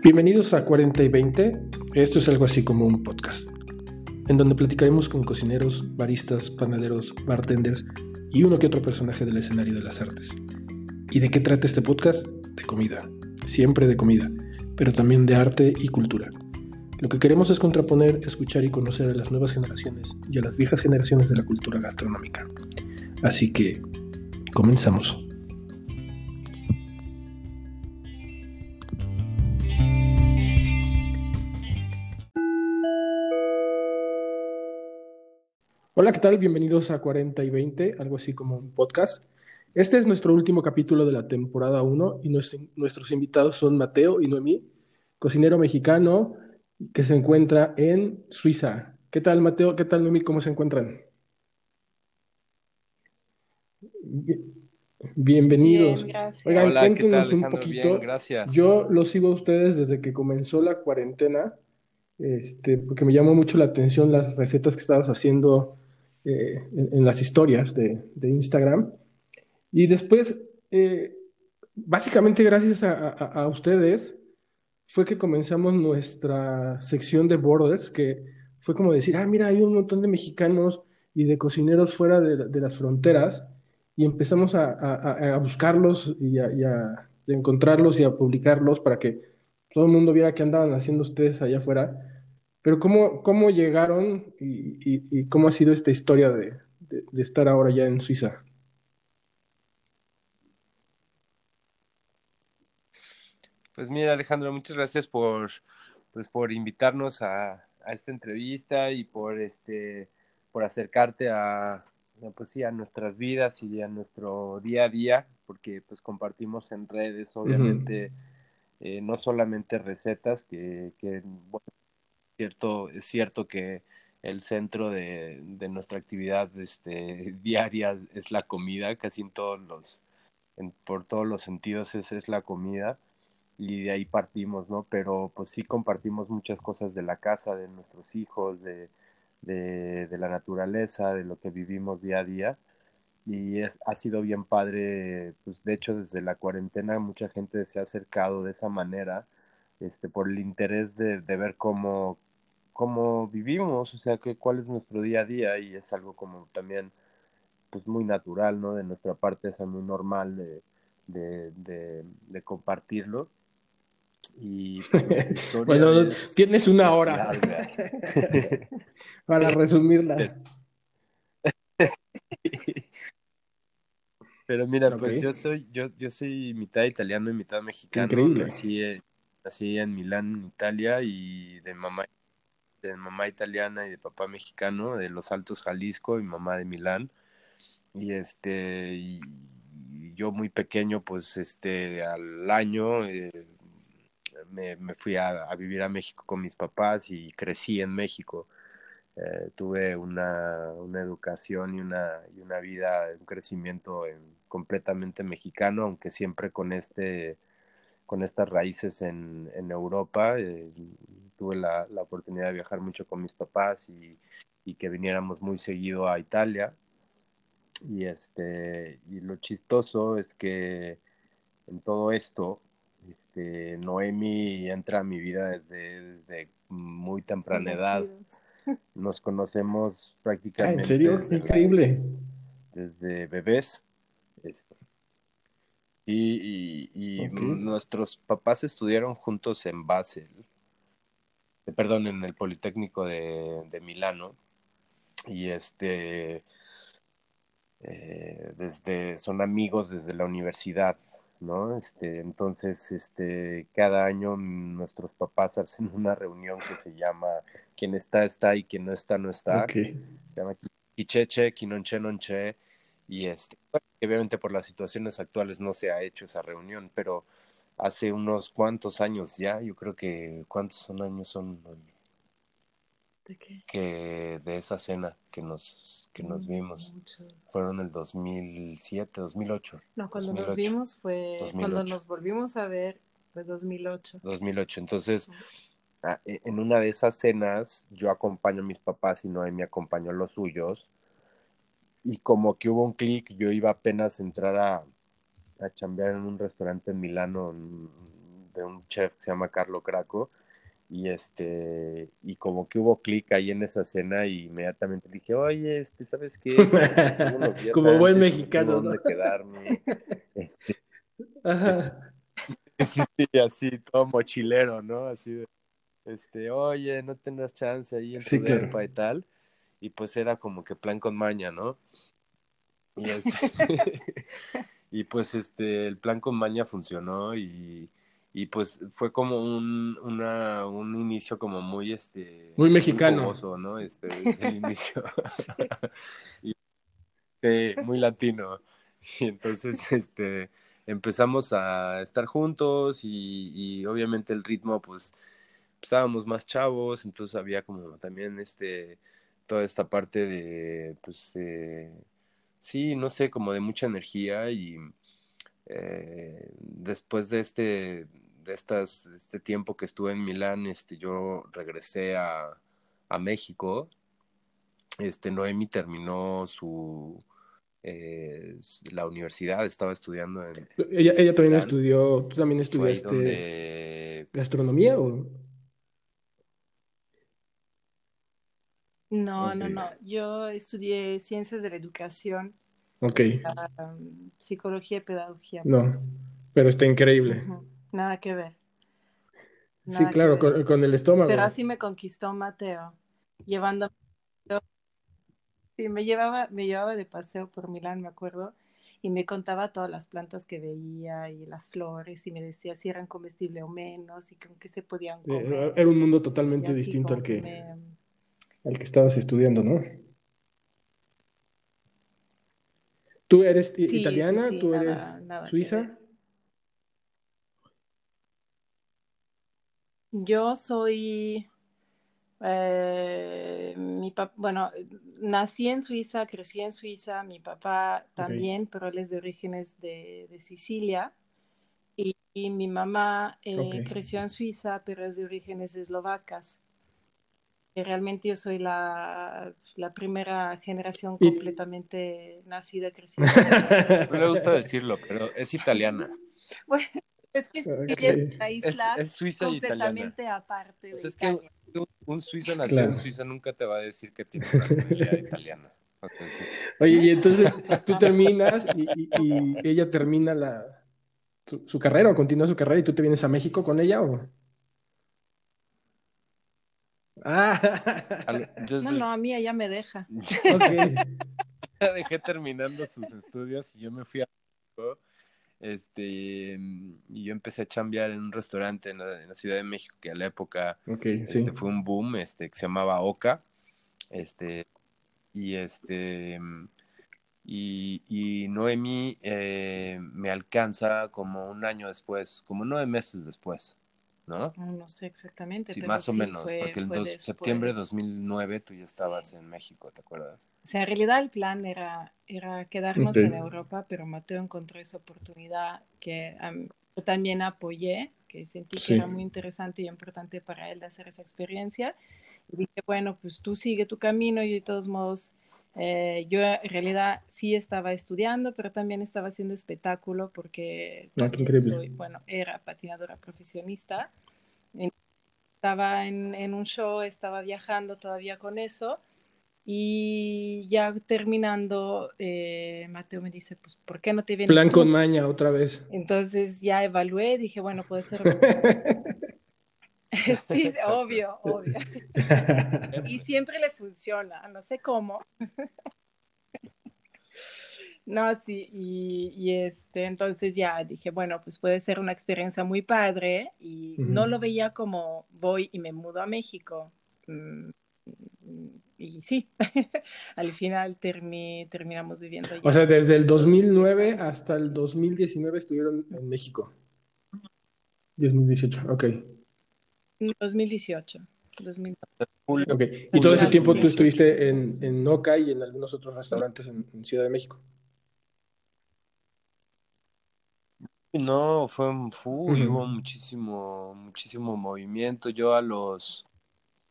Bienvenidos a 40 y 20. Esto es algo así como un podcast, en donde platicaremos con cocineros, baristas, panaderos, bartenders y uno que otro personaje del escenario de las artes. ¿Y de qué trata este podcast? De comida, siempre de comida, pero también de arte y cultura. Lo que queremos es contraponer, escuchar y conocer a las nuevas generaciones y a las viejas generaciones de la cultura gastronómica. Así que, comenzamos. Hola, ¿qué tal? Bienvenidos a 40 y 20, algo así como un podcast. Este es nuestro último capítulo de la temporada 1 y nuestros invitados son Mateo y Noemí, cocinero mexicano que se encuentra en Suiza. ¿Qué tal, Mateo? ¿Qué tal, Noemí? ¿Cómo se encuentran? Bienvenidos. Bien, gracias. Oigan, Hola, ¿qué cuéntenos tal, un poquito. Bien, gracias. Yo los sigo a ustedes desde que comenzó la cuarentena, este, porque me llamó mucho la atención las recetas que estabas haciendo eh, en, las historias de, Instagram. Y después, eh, básicamente gracias a, ustedes, fue que comenzamos nuestra sección de Borders, que fue como decir, ah, mira, hay un montón de mexicanos y de cocineros fuera de, las fronteras, y empezamos a, buscarlos y a encontrarlos y a publicarlos para que todo el mundo viera qué andaban haciendo ustedes allá afuera. Pero ¿cómo, cómo llegaron y, y- y cómo ha sido esta historia de, de- de estar ahora ya en Suiza? Pues mira, Alejandro, muchas gracias por, pues, por invitarnos a, a esta entrevista y por este, por acercarte a, pues sí, a nuestras vidas y a nuestro día a día, porque pues compartimos en redes, obviamente, eh, no solamente recetas, que, que bueno, cierto, es cierto que el centro de, de nuestra actividad este, diaria es la comida, casi en todos los, en, por todos los sentidos es, es la comida y de ahí partimos, ¿no? Pero pues sí compartimos muchas cosas de la casa, de nuestros hijos, de, de, de la naturaleza, de lo que vivimos día a día. Y es, ha sido bien padre, pues de hecho desde la cuarentena mucha gente se ha acercado de esa manera, este, por el interés de, de ver cómo, cómo vivimos, o sea, que cuál es nuestro día a día y es algo como también pues muy natural, ¿no? De nuestra parte es muy normal de, de, de, de compartirlo. Y pues, Bueno, es- tienes una hora. Para resumirla. Pero mira, pues yo soy, yo, yo soy mitad italiano y mitad mexicano. increíble. Nací, en- nací en Milán, Italia, y de mamá, de mamá italiana y de papá mexicano, de Los Altos, Jalisco, y mamá de Milán. Y este, yo muy pequeño, pues este, al año eh, me, fui a, vivir a México con mis papás y crecí en México. Eh, tuve una, una educación y una, y una vida, un crecimiento en- completamente mexicano, aunque siempre con este con estas raíces en, en Europa. eh, tuve la, la oportunidad de viajar mucho con mis papás y, y que viniéramos muy seguido a Italia. Y este, y lo chistoso es que en todo esto, este, Noemi entra a mi vida desde, desde muy temprana edad. Nos conocemos Ah, prácticamente ¿en serio? desde, Increíble. desde bebés. Este, y, y- nuestros papás estudiaron juntos en Basel, perdón, en el Politécnico de, de Milano. Y este, eh, desde, son amigos desde la universidad, ¿no? Este, entonces, este, cada año nuestros papás hacen una reunión que se llama Quien está, está y quien no está, no está Ok. se llama Quicheche, Quinonche, Nonche, y este, obviamente por las situaciones actuales no se ha hecho esa reunión, pero hace unos cuantos años ya, yo creo que, ¿cuántos son años son ¿De qué? que de esa cena que nos, que nos Mm, vimos? muchos. Fueron el 2007, 2008, No, cuando 2008. nos vimos fue, cuando 2008. nos volvimos a ver fue 2008. 2008. Entonces, e- en una de esas cenas, yo acompaño a mis papás y Noemi acompañó a los suyos, y como que hubo un clic, yo iba apenas a entrar a, a chambear en un restaurante en Milano de un chef que se llama Carlo Craco y este y como que hubo clic ahí en esa cena y inmediatamente dije oye este sabes qué como buen mexicano dónde quedarme este, sí, sí así todo mochilero no así este oye no tendrás chance ahí en tu y tal y pues era como que plan con maña no y este y pues este el plan con maña funcionó y y pues fue como un, una, un inicio como muy este muy mexicano. muy ¿no? este el inicio. Y, muy latino. Y entonces este empezamos a estar juntos y, y obviamente el ritmo pues estábamos más chavos entonces había como también este toda esta parte de pues sí no sé como de mucha energía y eh, después de este, de estas, este tiempo que estuve en Milán, este, yo regresé a, a México. Este, Noemi terminó su, eh, la universidad, estaba estudiando en... Ella, ella también estudió, ¿tú también estudiaste gastronomía o...? No, no, no. Yo estudié ciencias de la educación Ok. psicología y pedagogía. No, pues. pero está increíble. Nada que ver. sí, claro, con, el estómago. Pero así me conquistó Mateo, llevando... Sí, me llevaba, me llevaba de paseo por Milán, me acuerdo, y me contaba todas las plantas que veía y las flores, y me decía si eran comestibles o menos, y con qué se podían eh, comer. Era un mundo totalmente distinto al que, al que estabas estudiando, ¿no? ¿Tú eres italiana? ¿Tú eres suiza? Yo soy, eh, mi bueno, nací en Suiza, crecí en Suiza, mi papá también, pero él es de orígenes de, Sicilia. Y, mi mamá eh, creció en Suiza, pero es de orígenes eslovacas realmente yo soy la, la primera generación completamente nacida, crecida. No me gusta decirlo, pero es italiana. Bueno, es que es una isla es, suiza completamente aparte. es que un, suizo nacido en Suiza nunca te va a decir que tiene familia italiana. Oye, y entonces tú terminas y, ella termina la, su, su, carrera o continúa su carrera y tú te vienes a México con ella o... Ah. no, no, a mí ella me deja. Okay. dejé terminando sus estudios y yo me fui a México. Este, y yo empecé a chambear en un restaurante en la, Ciudad de México que a la época este, fue un boom, este, que se llamaba Oca. Este, y este, y, y Noemi eh, me alcanza como un año después, como nueve meses después. ¿No? No sé exactamente. Sí, más o menos, porque el septiembre de 2009 tú ya estabas en México, ¿te acuerdas? O sea, en realidad el plan era, era quedarnos en Europa, pero Mateo encontró esa oportunidad que yo también apoyé, que sentí que era muy interesante y importante para él de hacer esa experiencia. Y dije, bueno, pues tú sigue tu camino y de todos modos... Eh, yo en realidad sí estaba estudiando, pero también estaba haciendo espectáculo porque ah, soy, bueno, era patinadora profesionista. Estaba en, en, un show, estaba viajando todavía con eso y ya terminando, eh, Mateo me dice, pues, ¿por qué no te vienes? Plan con maña otra vez. Entonces ya evalué, dije, bueno, puede ser sí, obvio, obvio. y siempre le funciona, no sé cómo. no, sí, y, este, entonces ya dije, bueno, pues puede ser una experiencia muy padre y no lo veía como voy y me mudo a México. Mm, y sí, al final terminamos viviendo allá. O sea, desde el 2009 hasta el 2019 estuvieron en México. 2018, ok. 2018. Y todo ese tiempo tú estuviste en, en Noca y en algunos otros restaurantes en, Ciudad de México. No, fue, hubo muchísimo, muchísimo movimiento. Yo a los,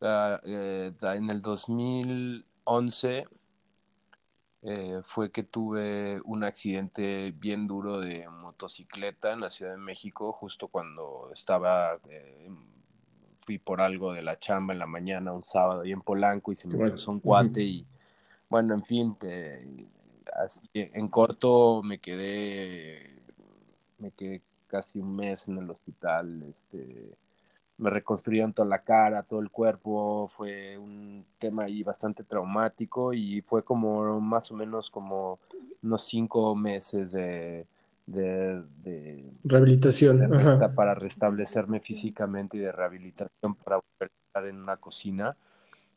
eh, en el 2011, eh, fue que tuve un accidente bien duro de motocicleta en la Ciudad de México, justo cuando estaba, eh, fui por algo de la chamba en la mañana, un sábado, ahí en Polanco, y se me cruzó un cuate, y bueno, en fin, así, en corto me quedé, me quedé casi un mes en el hospital, este, me reconstruyeron toda la cara, todo el cuerpo, fue un tema ahí bastante traumático y fue como más o menos como unos cinco meses de, rehabilitación para restablecerme físicamente y de rehabilitación para volver a estar en una cocina.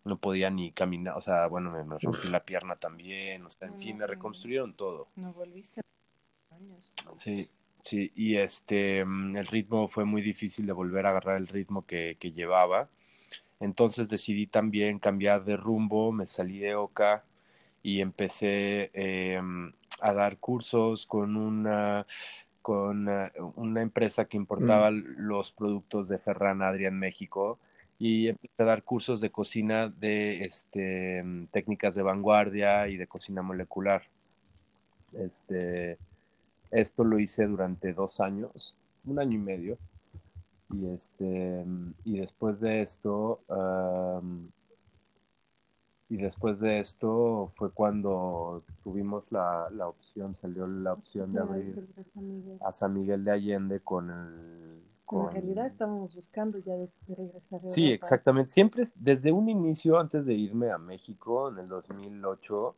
No podía ni caminar, o sea, bueno, me, rompí la pierna también, o sea, en fin, me reconstruyeron todo. No volviste años. Sí, Sí, y este, mm, el ritmo fue muy difícil de volver a agarrar el ritmo que, llevaba. Entonces decidí también cambiar de rumbo, me salí de Oca y empecé em, a dar cursos con una, con eh, una empresa que importaba mm. los productos de Ferran Adrián México y empecé a dar cursos de cocina de este, mm, técnicas de vanguardia y de cocina molecular. Este, esto lo hice durante dos años, un año y medio. Y, este, y después de esto, y después de esto fue cuando tuvimos la, la, opción, salió la opción de abrir a San Miguel de Allende con el... Con... En realidad estábamos buscando ya de, regresar. sí, exactamente. Siempre, desde un inicio, antes de irme a México en el 2008,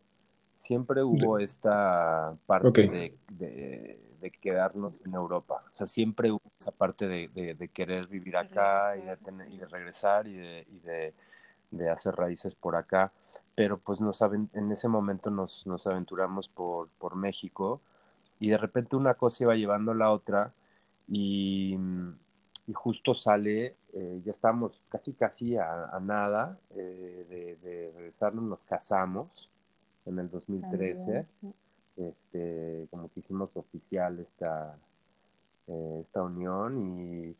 siempre hubo esta parte de, quedarnos en Europa. O sea, siempre hubo esa parte de, querer vivir acá y de, tener, y de regresar y, de, hacer raíces por acá. Pero pues nos, en ese momento nos, aventuramos por, México y de repente una cosa iba llevando a la otra y, justo sale, eh, ya estamos casi casi a, nada eh, de, de regresarnos, nos casamos en el 2013, este, como que hicimos oficial esta, eh, esta unión y,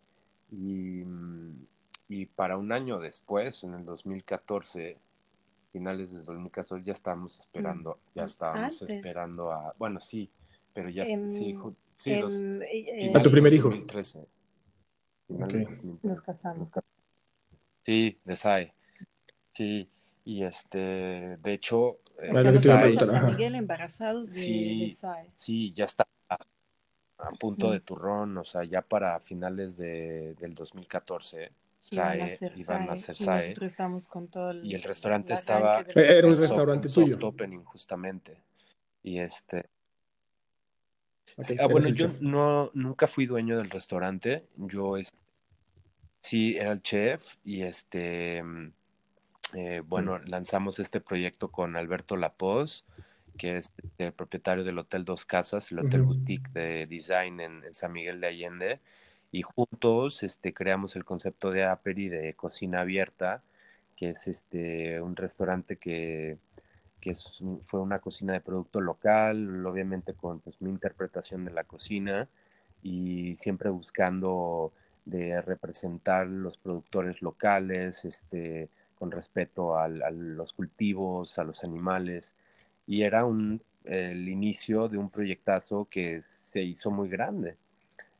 y, para un año después, en el 2014, finales de 2014, ya estábamos esperando, mm, ya estábamos esperando a, bueno, sí, pero ya, sí, sí, los, eh, a tu primer hijo. 2013. Nos casamos. Sí, de SAE. Sí, y este, de hecho, San Miguel embarazados de, sí, Sí, ya está a punto de turrón, o sea, ya para finales de, del 2014. SAE, iban a hacer SAE. Y nosotros estamos con todo el, y el restaurante estaba. Era un restaurante tuyo. Soft opening, justamente. Y este. ah, bueno, yo no, nunca fui dueño del restaurante. Yo sí era el chef y este eh, bueno, lanzamos este proyecto con Alberto Lapoz, que es el propietario del Hotel Dos Casas, el Hotel Boutique de Design en, San Miguel de Allende, y juntos este, creamos el concepto de Aperi de cocina abierta, que es este, un restaurante que, fue una cocina de producto local, obviamente con pues, mi interpretación de la cocina y siempre buscando de representar los productores locales, este, con respeto a los cultivos, a los animales, y era un, el inicio de un proyectazo que se hizo muy grande.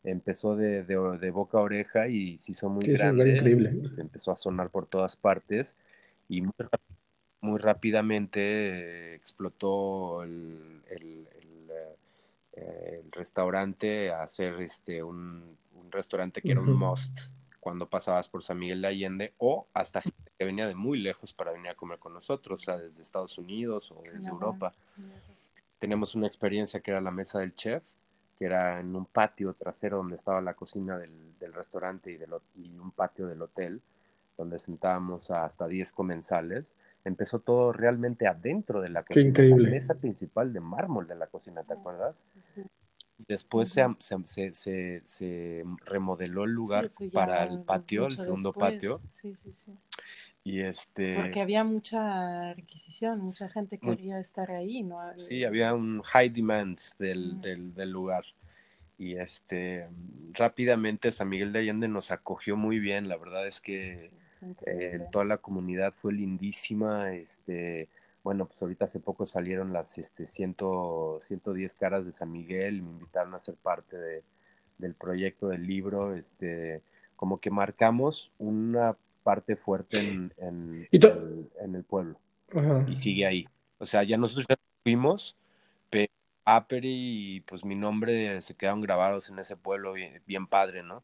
Empezó de, de, boca a oreja y se hizo muy grande. Increíble. Empezó a sonar por todas partes y muy, rápidamente explotó el, el, eh, el, restaurante a hacer este, un, un restaurante que era un must cuando pasabas por San Miguel de Allende o hasta gente que venía de muy lejos para venir a comer con nosotros, o sea, desde Estados Unidos o desde Europa. Tenemos una experiencia que era la mesa del chef, que era en un patio trasero donde estaba la cocina del, del restaurante y, del, y un patio del hotel, donde sentábamos a hasta 10 comensales. Empezó todo realmente adentro de la cocina. increíble. La mesa principal de mármol de la cocina, ¿te acuerdas? Sí, Después se, se, se, remodeló el lugar para el patio, el segundo patio. Sí, sí, sí. Y este... Porque había mucha requisición, mucha gente quería estar ahí, ¿no? Sí, había un high demand del, del, del, lugar. Y este, rápidamente San Miguel de Allende nos acogió muy bien, la verdad es que eh, toda la comunidad fue lindísima, este, bueno, pues ahorita hace poco salieron las este, 110 caras de San Miguel me invitaron a ser parte de, del proyecto del libro. Este, como que marcamos una parte fuerte en, en, el, pueblo y sigue ahí. O sea, ya nosotros ya fuimos, pero Aperi y pues mi nombre se quedaron grabados en ese pueblo bien padre, ¿no?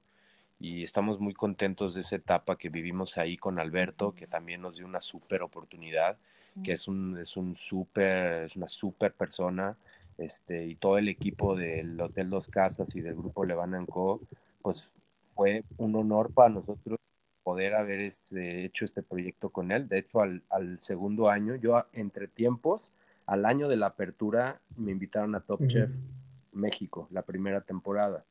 y estamos muy contentos de esa etapa que vivimos ahí con Alberto, que también nos dio una súper oportunidad, que es un, es un súper, es una súper persona, este, y todo el equipo del Hotel Dos Casas y del grupo Levan Co, pues fue un honor para nosotros poder haber este, hecho este proyecto con él. De hecho, al, al segundo año, yo entre tiempos, al año de la apertura, me invitaron a Top Chef México, la primera temporada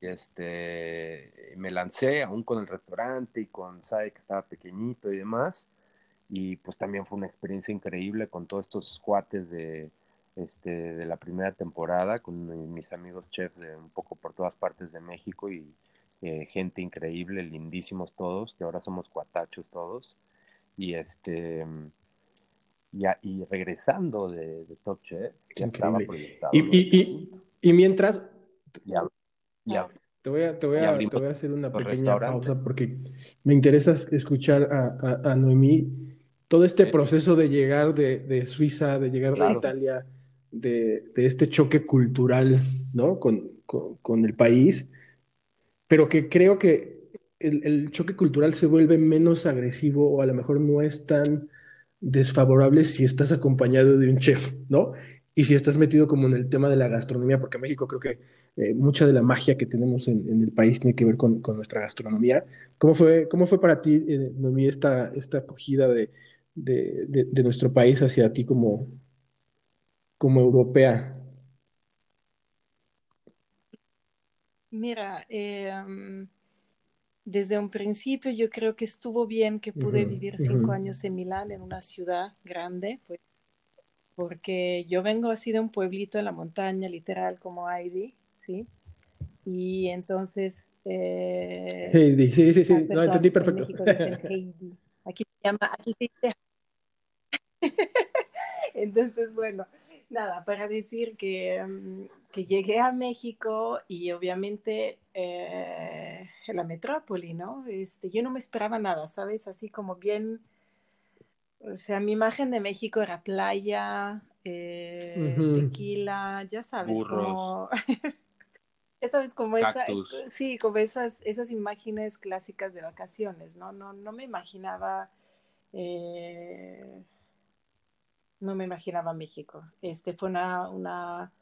este, me lancé aún con el restaurante y con Sabe que estaba pequeñito y demás. Y pues también fue una experiencia increíble con todos estos cuates de, este, de la primera temporada, con mis amigos chefs de un poco por todas partes de México y eh, gente increíble, lindísimos todos, que ahora somos cuatachos todos. Y este y, regresando de, Top Chef, ya estaba proyectado. Y, mientras, te voy a, te voy a, te voy a hacer una pequeña pausa porque me interesa escuchar a, a, Noemí todo este proceso de llegar de, de Suiza, de llegar de Italia, de, de, este choque cultural, ¿no? Con, con, el país, pero que creo que el, choque cultural se vuelve menos agresivo o a lo mejor no es tan desfavorable si estás acompañado de un chef, ¿no? Y si estás metido como en el tema de la gastronomía, porque México creo que eh, mucha de la magia que tenemos en, el país tiene que ver con, nuestra gastronomía. ¿Cómo fue, cómo fue para ti, eh, esta, esta acogida de, de, nuestro país hacia ti como, como europea? Mira, em, desde un principio yo creo que estuvo bien que pude vivir cinco años en Milán, en una ciudad grande, pues, porque yo vengo así de un pueblito en la montaña, literal, como Heidi, ¿sí? Y entonces... Eh, Heidi, sí, sí, sí, no, entendí perfecto. Heidi. Aquí se llama, aquí se dice... entonces, bueno, nada, para decir que, mm, que llegué a México y obviamente eh, en la metrópoli, ¿no? Este, yo no me esperaba nada, ¿sabes? Así como bien o sea, mi imagen de México era playa, eh, tequila, ya sabes, como... ya sabes, como esa, sí, como esas, esas imágenes clásicas de vacaciones, ¿no? No, no me imaginaba, eh, no me imaginaba México. Este fue una, una,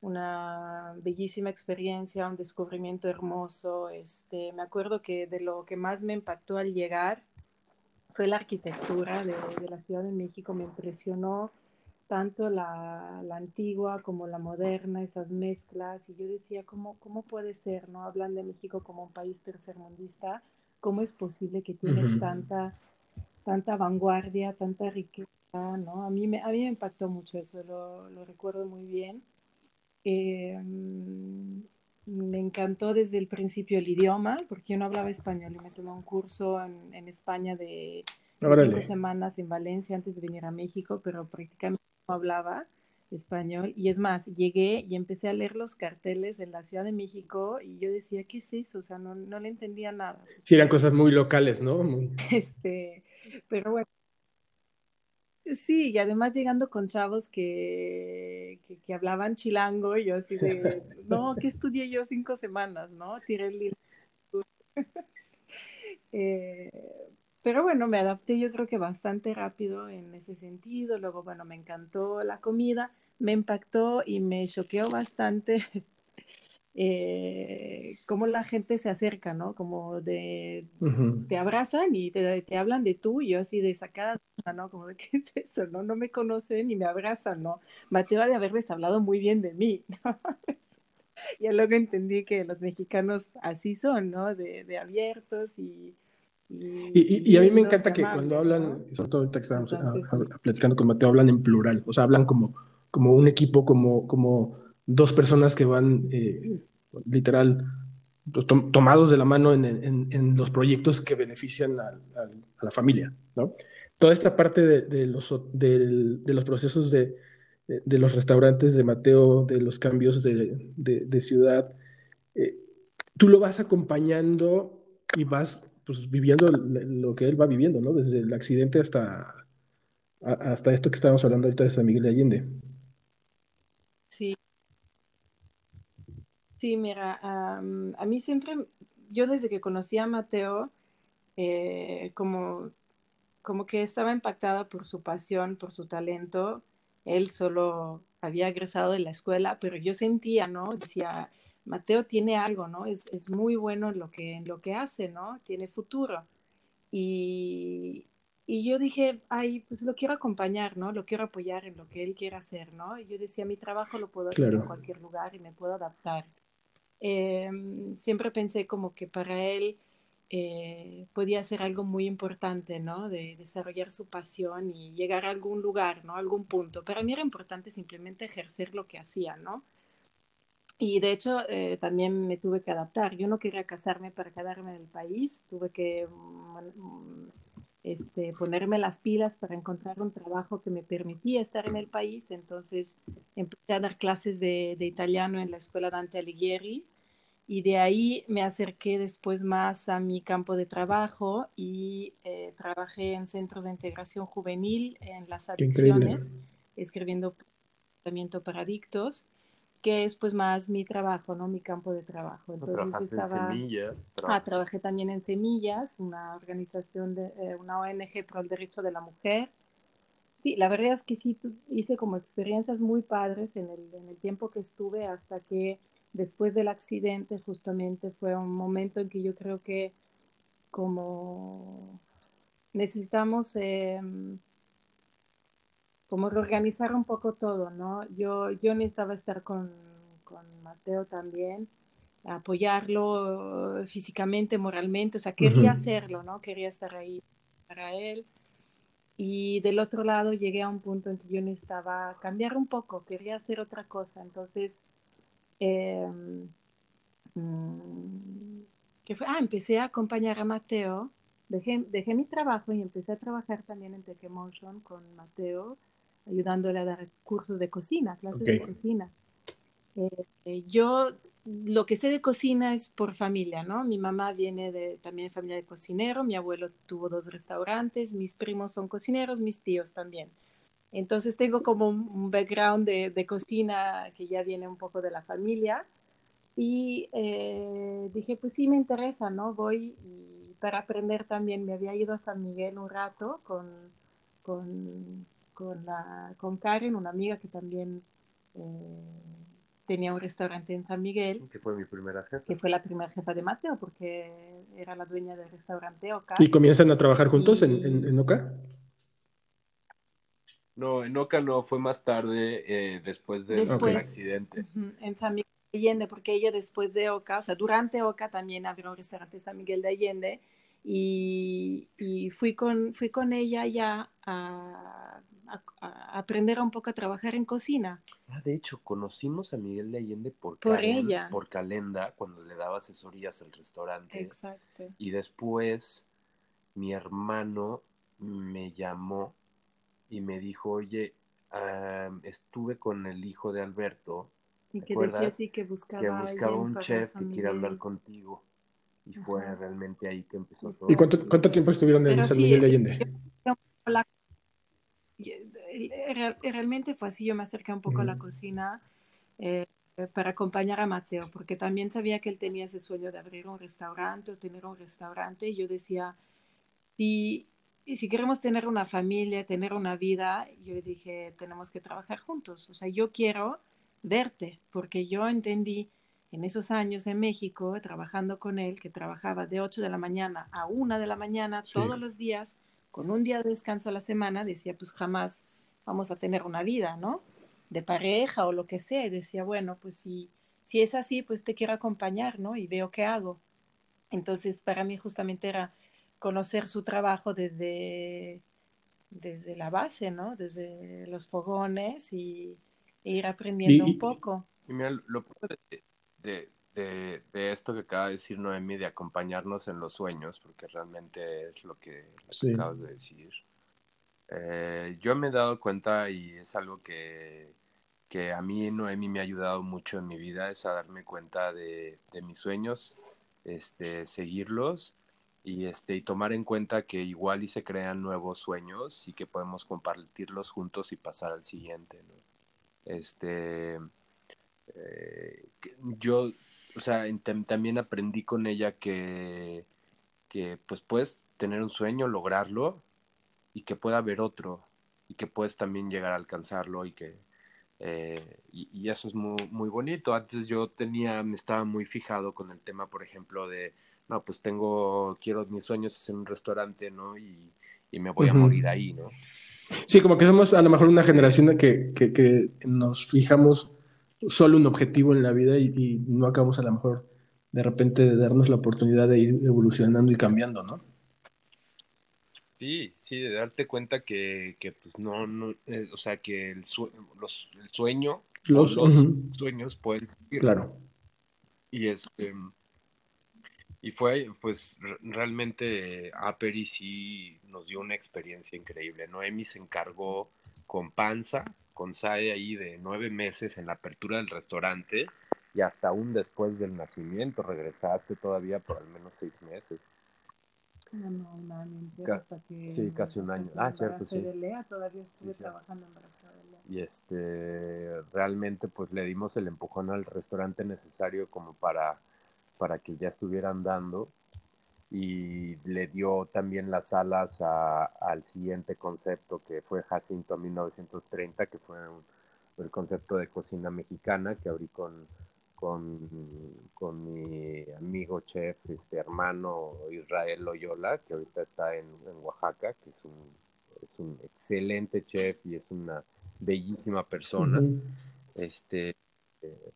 una bellísima experiencia, un descubrimiento hermoso. Este, me acuerdo que de lo que más me impactó al llegar fue la arquitectura de, la Ciudad de México, me impresionó tanto la, la, antigua como la moderna, esas mezclas, y yo decía, ¿cómo, cómo puede ser? ¿no? Hablan de México como un país tercermundista, ¿cómo es posible que tiene tanta, tanta vanguardia, tanta riqueza? ¿No? A, mí me, a mí me impactó mucho eso, lo, lo recuerdo muy bien. Eh, me encantó desde el principio el idioma, porque yo no hablaba español y me tomé un curso en, en España de, cinco semanas en Valencia antes de venir a México, pero prácticamente no hablaba español. Y es más, llegué y empecé a leer los carteles en la Ciudad de México y yo decía, ¿qué es eso? O sea, no, no le entendía nada. Sí, eran cosas muy locales, ¿no? Este, pero bueno, Sí, y además llegando con chavos que, que, hablaban chilango, y yo así de, no, que estudié yo cinco semanas, ¿no? Tiré el libro. Eh, pero bueno, me adapté yo creo que bastante rápido en ese sentido. Luego, bueno, me encantó la comida, me impactó y me choqueó bastante eh, cómo la gente se acerca, ¿no? Como de, te abrazan y te, te, hablan de tú y yo así de sacada, ¿no? Como de, ¿qué es eso? ¿No? No me conocen y me abrazan, ¿no? Mateo de haberles hablado muy bien de mí, ¿no? ya luego entendí que los mexicanos así son, ¿no? De, de abiertos y... Y, y, a mí me encanta que cuando hablan, sobre todo ahorita que estamos platicando con Mateo, hablan en plural, o sea, hablan como, como un equipo, como, como dos personas que van eh, literal tomados de la mano en, los proyectos que benefician a, la familia, ¿no? toda esta parte de, los, de los procesos de, los restaurantes de Mateo, de los cambios de, ciudad, eh, tú lo vas acompañando y vas pues, viviendo lo que él va viviendo, ¿no? Desde el accidente hasta, hasta esto que estábamos hablando ahorita de San Miguel de Allende. Sí. Sí, mira, a mí siempre, yo desde que conocí a Mateo, eh, como, como que estaba impactada por su pasión, por su talento. Él solo había egresado de la escuela, pero yo sentía, ¿no? Decía, Mateo tiene algo, ¿no? Es, es muy bueno en lo, que, en lo que hace, ¿no? Tiene futuro. Y, y yo dije, ay, pues lo quiero acompañar, ¿no? Lo quiero apoyar en lo que él quiera hacer, ¿no? Y yo decía, mi trabajo lo puedo hacer en cualquier lugar y me puedo adaptar. Em, siempre pensé como que para él eh, podía ser algo muy importante, ¿no? De desarrollar su pasión y llegar a algún lugar, ¿no? A algún punto. Para mí era importante simplemente ejercer lo que hacía, ¿no? Y de hecho eh, también me tuve que adaptar. Yo no quería casarme para quedarme en el país, tuve que mm, este, ponerme las pilas para encontrar un trabajo que me permitía estar en el país. Entonces empecé a dar clases de, de italiano en la escuela Dante Alighieri y de ahí me acerqué después más a mi campo de trabajo y eh, trabajé en centros de integración juvenil en las adicciones, escribiendo tratamiento para adictos que es pues más mi trabajo, ¿no? Mi campo de trabajo. Entonces estaba... En semillas, ah, trabajé también en Semillas, una organización, de, eh, una ONG por el derecho de la mujer. Sí, la verdad es que sí, hice como experiencias muy padres en el, en el tiempo que estuve hasta que después del accidente justamente fue un momento en que yo creo que como necesitamos... Eh, como reorganizar un poco todo, ¿no? Yo, yo necesitaba estar con, con Mateo también, apoyarlo físicamente, moralmente, o sea, quería hacerlo, ¿no? Quería estar ahí para él. Y del otro lado llegué a un punto en que yo necesitaba cambiar un poco, quería hacer otra cosa. Entonces, em, mm, ¿qué fue? Ah, empecé a acompañar a Mateo, dejé, dejé mi trabajo y empecé a trabajar también en Tech Emotion con Mateo ayudándole a dar cursos de cocina, clases de cocina. Eh, yo lo que sé de cocina es por familia, ¿no? Mi mamá viene de, también de familia de cocinero, mi abuelo tuvo dos restaurantes, mis primos son cocineros, mis tíos también. Entonces tengo como un, background de, de, cocina que ya viene un poco de la familia. Y eh, dije, pues sí me interesa, ¿no? Voy y para aprender también me había ido a San Miguel un rato con, con con, la, con Karen, una amiga que también eh, tenía un restaurante en San Miguel. Que fue mi primera jefa. Que fue la primera jefa de Mateo, porque era la dueña del restaurante Oca. ¿Y comienzan a trabajar juntos en, en, Oca? No, en Oca no, fue más tarde, eh, después del accidente. en San Miguel de Allende, porque ella después de Oca, o sea, durante Oca también abrió un restaurante en San Miguel de Allende. Y, y, fui, con, fui con ella ya a, aprender un poco a trabajar en cocina. Ah, de hecho, conocimos a Miguel de Allende por, por ella. Por Calenda, cuando le daba asesorías al restaurante. Exacto. Y después mi hermano me llamó y me dijo, oye, estuve con el hijo de Alberto. Y que decía así que buscaba, que buscaba un chef que quiere hablar contigo. Y fue realmente ahí que empezó todo. ¿Y cuánto, cuánto tiempo estuvieron en San Miguel de Allende? Realmente fue así, yo me acerqué un poco a la cocina eh, para acompañar a Mateo, porque también sabía que él tenía ese sueño de abrir un restaurante o tener un restaurante, y yo decía, si, si queremos tener una familia, tener una vida, yo dije, tenemos que trabajar juntos, o sea, yo quiero verte, porque yo entendí en esos años en México, trabajando con él, que trabajaba de 8 de la mañana a 1 de la mañana todos los días, con un día de descanso a la semana, decía, pues jamás vamos a tener una vida, ¿no? De pareja o lo que sea. Y decía, bueno, pues si, si es así, pues te quiero acompañar, ¿no? Y veo qué hago. Entonces, para mí justamente era conocer su trabajo desde, desde la base, ¿no? Desde los fogones y, e ir aprendiendo un poco. Y mira, lo de, de, de, esto que acaba de decir Noemi, de acompañarnos en los sueños, porque realmente es lo que, acabas de decir, eh, yo me he dado cuenta y es algo que, que a mí Noemi me ha ayudado mucho en mi vida, es a darme cuenta de, mis sueños, este, seguirlos y, este, y tomar en cuenta que igual y se crean nuevos sueños y que podemos compartirlos juntos y pasar al siguiente. Este, eh, yo, o sea, también aprendí con ella que, que pues puedes tener un sueño, lograrlo y que pueda haber otro y que puedes también llegar a alcanzarlo y que eh, y, eso es muy, muy bonito. Antes yo tenía, me estaba muy fijado con el tema, por ejemplo, de, no, pues tengo, quiero, mis sueños es en un restaurante, ¿no? Y, y me voy a morir ahí, ¿no? Sí, como que somos a lo mejor una generación que, que, que nos fijamos solo un objetivo en la vida y, y, no acabamos a lo mejor de repente de darnos la oportunidad de ir evolucionando y cambiando, ¿no? Sí, sí, de darte cuenta que, que pues no, no eh, o sea, que el, los, el sueño, los, sueños pueden ser. Claro. Y este, y fue, pues, realmente Aperi sí nos dio una experiencia increíble. Noemi se encargó con Panza, con Sae ahí de nueve meses en la apertura del restaurante y hasta aún después del nacimiento regresaste todavía por al menos seis meses. Un año entero hasta que... Sí, casi un año. Ah, cierto, sí. De Lea, todavía estuve trabajando en de Lea. Y este, realmente pues le dimos el empujón al restaurante necesario como para, para que ya estuvieran dando y le dio también las alas a, al siguiente concepto que fue Jacinto a 1930, que fue el concepto de cocina mexicana que abrí con con, mi amigo chef, este hermano Israel Loyola, que ahorita está en, Oaxaca, que es un, es un excelente chef y es una bellísima persona. Este eh,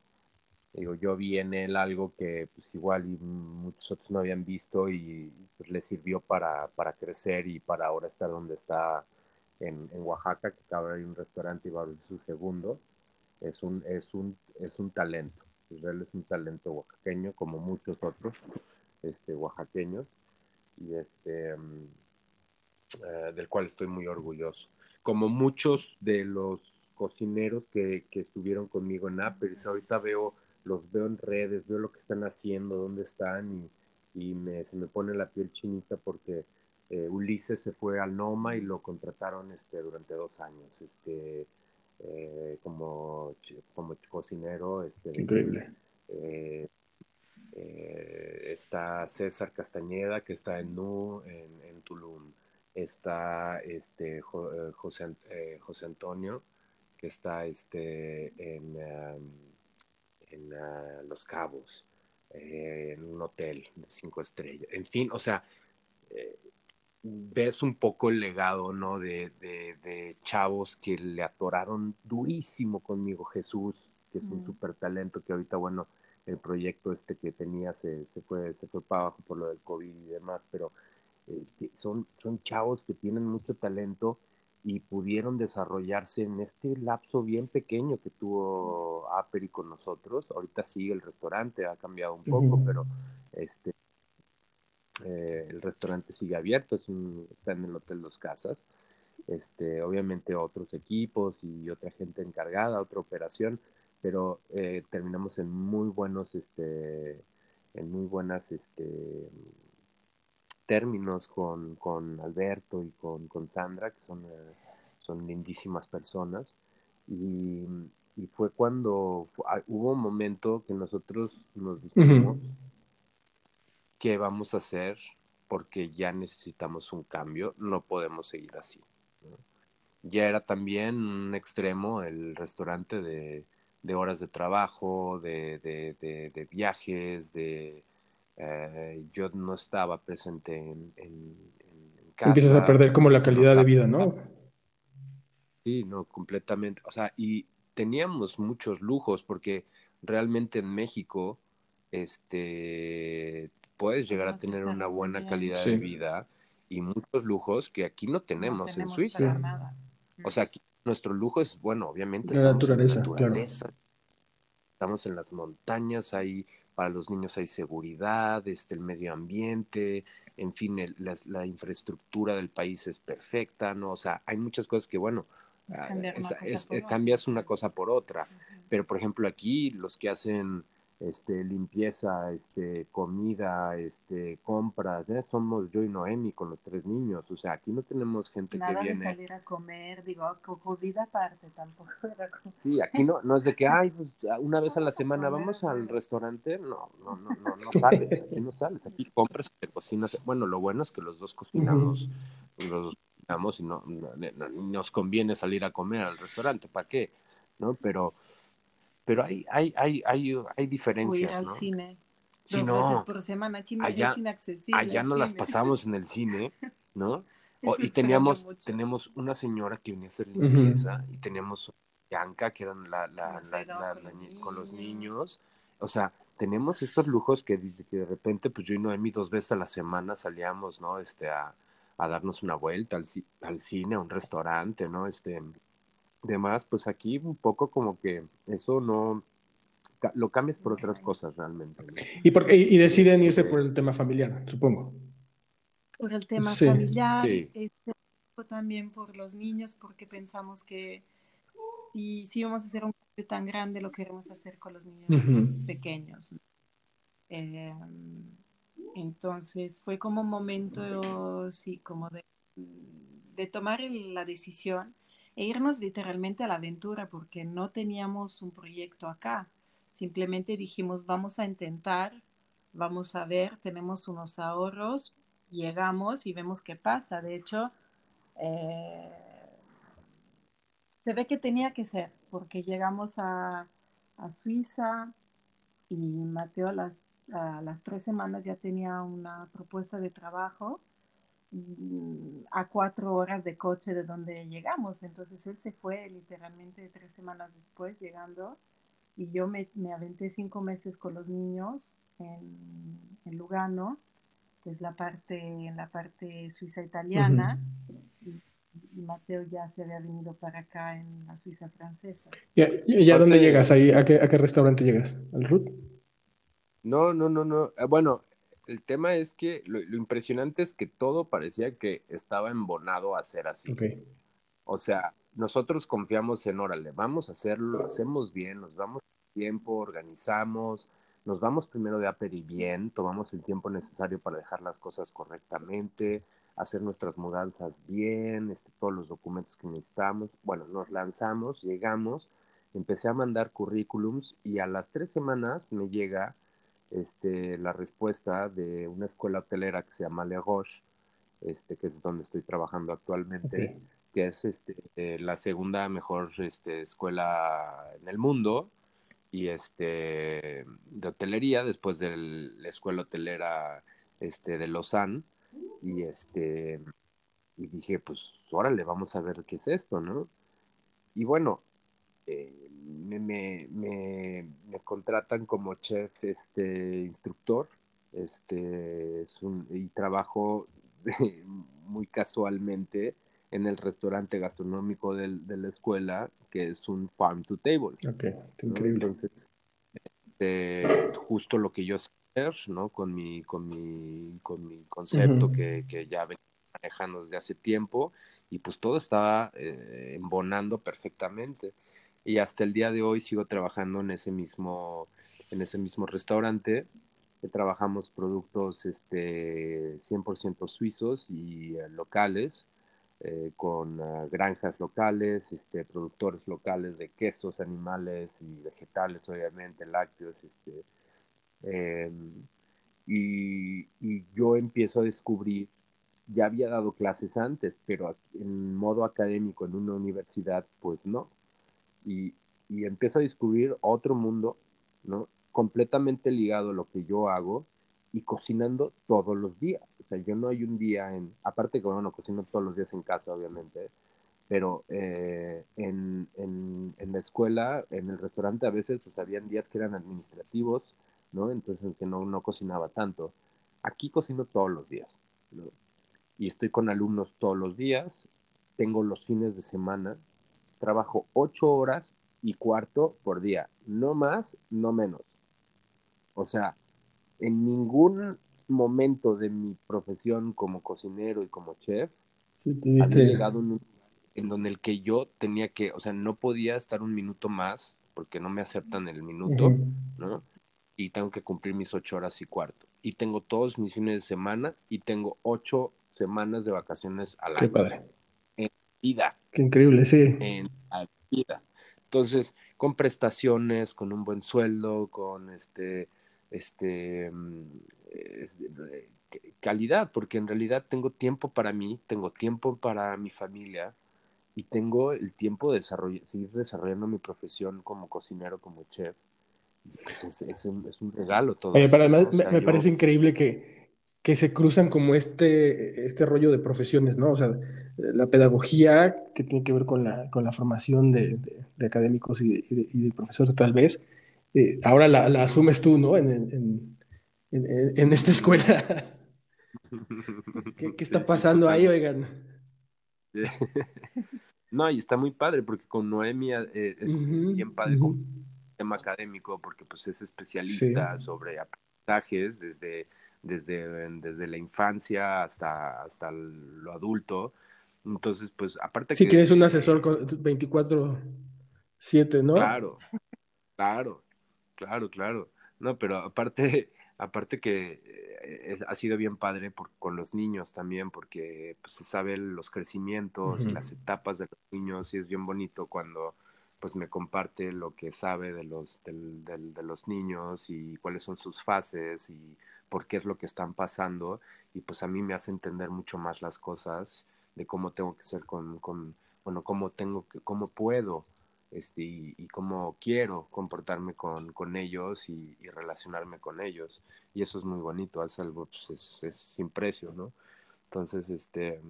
digo, yo vi en él algo que pues igual y muchos otros no habían visto y pues, le sirvió para, para crecer y para ahora estar donde está en, en Oaxaca, que acaba de abrir un restaurante y va a abrir su segundo. Es un, es un, es un talento. Israel es un talento oaxaqueño, como muchos otros este, oaxaqueños, y este, mm, eh, del cual estoy muy orgulloso. Como muchos de los cocineros que, que estuvieron conmigo en Aperis, ahorita veo, los veo en redes, veo lo que están haciendo, dónde están, y, y me, se me pone la piel chinita porque eh, Ulises se fue al Noma y lo contrataron este, durante dos años. Este, eh, como, como cocinero. Este, Increíble. Eh, eh, está César Castañeda, que está en Nu, en, en Tulum. Está este, José, José Antonio, que está este, en, en ah, Los Cabos, en un hotel de cinco estrellas. En fin, o sea, ves un poco el legado, ¿no? De, de, chavos que le atoraron durísimo conmigo, Jesús, que es un mm. súper talento, que ahorita, bueno, el proyecto este que tenía se, se, fue, se fue para abajo por lo del COVID y demás, pero eh, son, son chavos que tienen mucho talento y pudieron desarrollarse en este lapso bien pequeño que tuvo Aperi con nosotros. Ahorita sigue el restaurante, ha cambiado un poco, pero este, eh, el restaurante sigue abierto, es está en el Hotel Dos Casas. Este, obviamente otros equipos y otra gente encargada, otra operación, pero eh, terminamos en muy buenos, este, en muy buenas, este, términos con, con Alberto y con, con, Sandra, que son, eh, son lindísimas personas. Y, y fue cuando ah, hubo un momento que nosotros nos dijimos, ¿qué vamos a hacer? Porque ya necesitamos un cambio, no podemos seguir así. Ya era también un extremo el restaurante de, horas de trabajo, de, viajes, de... Eh, yo no estaba presente en, en, casa. Empiezas a perder como la calidad de vida, ¿no? Sí, no, completamente. O sea, y teníamos muchos lujos porque realmente en México, este, puedes llegar a tener una buena calidad de vida y muchos lujos que aquí no tenemos, en Suiza. O sea, aquí nuestro lujo es, bueno, obviamente, la naturaleza, en la naturaleza. Estamos en las montañas, hay para los niños hay seguridad, este, el medio ambiente, en fin, la, infraestructura del país es perfecta, ¿no? O sea, hay muchas cosas que, bueno, ah, eh, cambias una cosa por otra, pero por ejemplo aquí los que hacen este, limpieza, este, comida, este, compras, ¿eh? somos yo y Noemi con los tres niños, o sea, aquí no tenemos gente que viene. De salir a comer, digo, vida aparte tampoco. Sí, aquí no, no es de que, ay, pues una vez a la semana vamos al restaurante, no, no, no, no, no sales, aquí no sales, aquí compras, te cocinas, bueno, lo bueno es que los dos cocinamos, los dos cocinamos y no, no, nos conviene salir a comer al restaurante, ¿para qué? ¿No? Pero pero hay, hay, hay, hay, hay diferencias. O ir al ¿no? cine. Dos no, veces por semana, aquí no allá, es inaccesible. Allá no las pasamos en el cine, ¿no? y teníamos, tenemos una señora que venía a hacer limpieza y teníamos Bianca, que eran la, la, la, con, los niños. O sea, tenemos estos lujos que, que, de repente, pues yo y Noemi dos veces a la semana salíamos, ¿no? Este, a, a darnos una vuelta al, al, cine, a un restaurante, ¿no? Este, demás, pues aquí un poco como que eso no lo cambias por otras cosas realmente. Y, por, y, deciden irse por el tema familiar, supongo. Por el tema familiar, este, también por los niños, porque pensamos que si, si vamos a hacer un cambio tan grande, lo queremos hacer con los niños pequeños. Em, entonces fue como un momento, sí, como de, de tomar la decisión e irnos literalmente a la aventura porque no teníamos un proyecto acá. Simplemente dijimos, vamos a intentar, vamos a ver, tenemos unos ahorros, llegamos y vemos qué pasa. De hecho, eh, se ve que tenía que ser, porque llegamos a, Suiza y Mateo las, a las tres semanas ya tenía una propuesta de trabajo a cuatro horas de coche de donde llegamos. Entonces él se fue literalmente tres semanas después llegando y yo me, me aventé cinco meses con los niños en, en, Lugano, que es la parte, en la parte suiza italiana. y, Mateo ya se había venido para acá en la Suiza francesa. ¿Y, ya dónde llegas? Ahí, ¿a, qué, ¿A qué restaurante llegas? ¿Al RUT? No, no, no, no. Ah, bueno, el tema es que lo, impresionante es que todo parecía que estaba embonado a ser así. O sea, nosotros confiamos en, órale, vamos a hacerlo, lo hacemos bien, nos damos tiempo, organizamos, nos vamos primero de y bien, tomamos el tiempo necesario para dejar las cosas correctamente, hacer nuestras mudanzas bien, este, todos los documentos que necesitamos. Bueno, nos lanzamos, llegamos, empecé a mandar currículums y a las tres semanas me llega este, la respuesta de una escuela hotelera que se llama Le Roche, este, que es donde estoy trabajando actualmente, que es este, eh, la segunda mejor este, escuela en el mundo y este, de hotelería después de la escuela hotelera este, de Lausanne. Y, este, y dije, pues órale, vamos a ver qué es esto, ¿no? Y bueno, eh, me, me, me, contratan como chef este instructor este es un, y trabajo muy casualmente en el restaurante gastronómico del, de la escuela que es un farm to table. Okay, increíble. Entonces este, justo lo que yo sé no con mi con mi con mi concepto que, que, ya vengo manejando desde hace tiempo y pues todo estaba eh, embonando perfectamente y hasta el día de hoy sigo trabajando en ese mismo, en ese mismo restaurante. Que trabajamos productos este, 100% suizos y eh, locales, eh, con ah, granjas locales, este, productores locales de quesos, animales y vegetales, obviamente, lácteos. Este, y, y, yo empiezo a descubrir, ya había dado clases antes, pero en modo académico en una universidad, pues no y, y empiezo a descubrir otro mundo, ¿no? Completamente ligado a lo que yo hago y cocinando todos los días. O sea, yo no hay un día en, aparte que bueno, cocino todos los días en casa, obviamente, pero eh, en, en, en, la escuela, en el restaurante a veces, pues habían días que eran administrativos, ¿no? Entonces que no, no cocinaba tanto. Aquí cocino todos los días, ¿no? Y estoy con alumnos todos los días, tengo los fines de semana, trabajo ocho horas y cuarto por día, no más, no menos. O sea, en ningún momento de mi profesión como cocinero y como chef, había llegado un, en donde el que yo tenía que, o sea, no podía estar un minuto más porque no me aceptan el minuto, ¿no? Y tengo que cumplir mis ocho horas y cuarto. Y tengo todos mis fines de semana y tengo ocho semanas de vacaciones al año. Qué padre. Vida. Qué increíble, sí. En la vida. Entonces, con prestaciones, con un buen sueldo, con este, este, mm, calidad, porque en realidad tengo tiempo para mí, tengo tiempo para mi familia y tengo el tiempo de seguir desarrollando mi profesión como cocinero, como chef. Pues, es, un, regalo todo. me, parece increíble que, que se cruzan como este, este rollo de profesiones, ¿no? O sea, la pedagogía que tiene que ver con la, con la formación de, de, académicos y, de, profesores tal vez, eh, ahora la, la, asumes tú, ¿no? En, en, en, esta escuela. ¿Qué, ¿Qué, está pasando ahí, oigan? No, y está muy padre porque con Noemia eh, es bien padre con tema académico porque pues es especialista sobre aprendizajes desde, desde, desde la infancia hasta, hasta lo adulto. Entonces, pues aparte sí, que... tienes un asesor con 24-7, ¿no? Claro, claro, claro, claro. No, pero aparte, aparte que eh, ha sido bien padre por, con los niños también, porque pues, se sabe los crecimientos y las etapas de los niños y es bien bonito cuando pues me comparte lo que sabe de los, del, de los niños y cuáles son sus fases y por qué es lo que están pasando y pues a mí me hace entender mucho más las cosas de cómo tengo que ser con, con bueno, cómo tengo que, cómo puedo este, y, cómo quiero comportarme con, con ellos y, relacionarme con ellos. Y eso es muy bonito, es algo, pues, es, es, sin precio, ¿no? Entonces, este,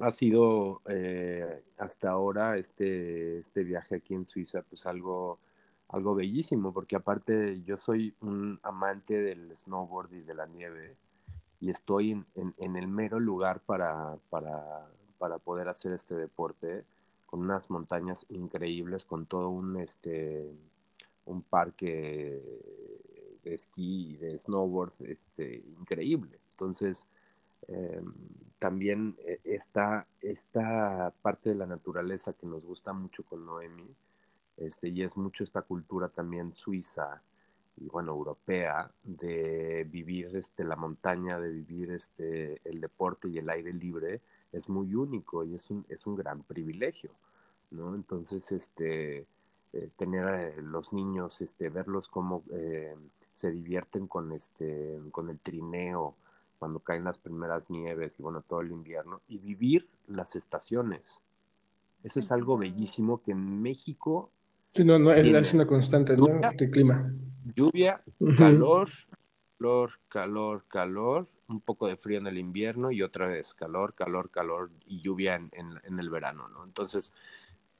ha sido eh, hasta ahora este, este viaje aquí en Suiza, pues algo, algo bellísimo, porque aparte yo soy un amante del snowboard y de la nieve y estoy en, en, el mero lugar para, para, para poder hacer este deporte con unas montañas increíbles, con todo un, este, un parque de esquí y de snowboard este, increíble. Entonces, em, también eh, está esta parte de la naturaleza que nos gusta mucho con Noemi, este, y es mucho esta cultura también suiza y bueno, europea, de vivir este, la montaña, de vivir este, el deporte y el aire libre, es muy único y es un, es un gran privilegio, ¿no? Entonces, este, eh, tener a los niños, este, verlos cómo eh, se divierten con, este, con el trineo, cuando caen las primeras nieves y bueno, todo el invierno, y vivir las estaciones. Eso es algo bellísimo que en México... Sí, no, no, es una constante, ¿no? De clima. Lluvia, calor, calor, calor, calor, un poco de frío en el invierno y otra vez calor, calor, calor y lluvia en, en, el verano, ¿no? Entonces,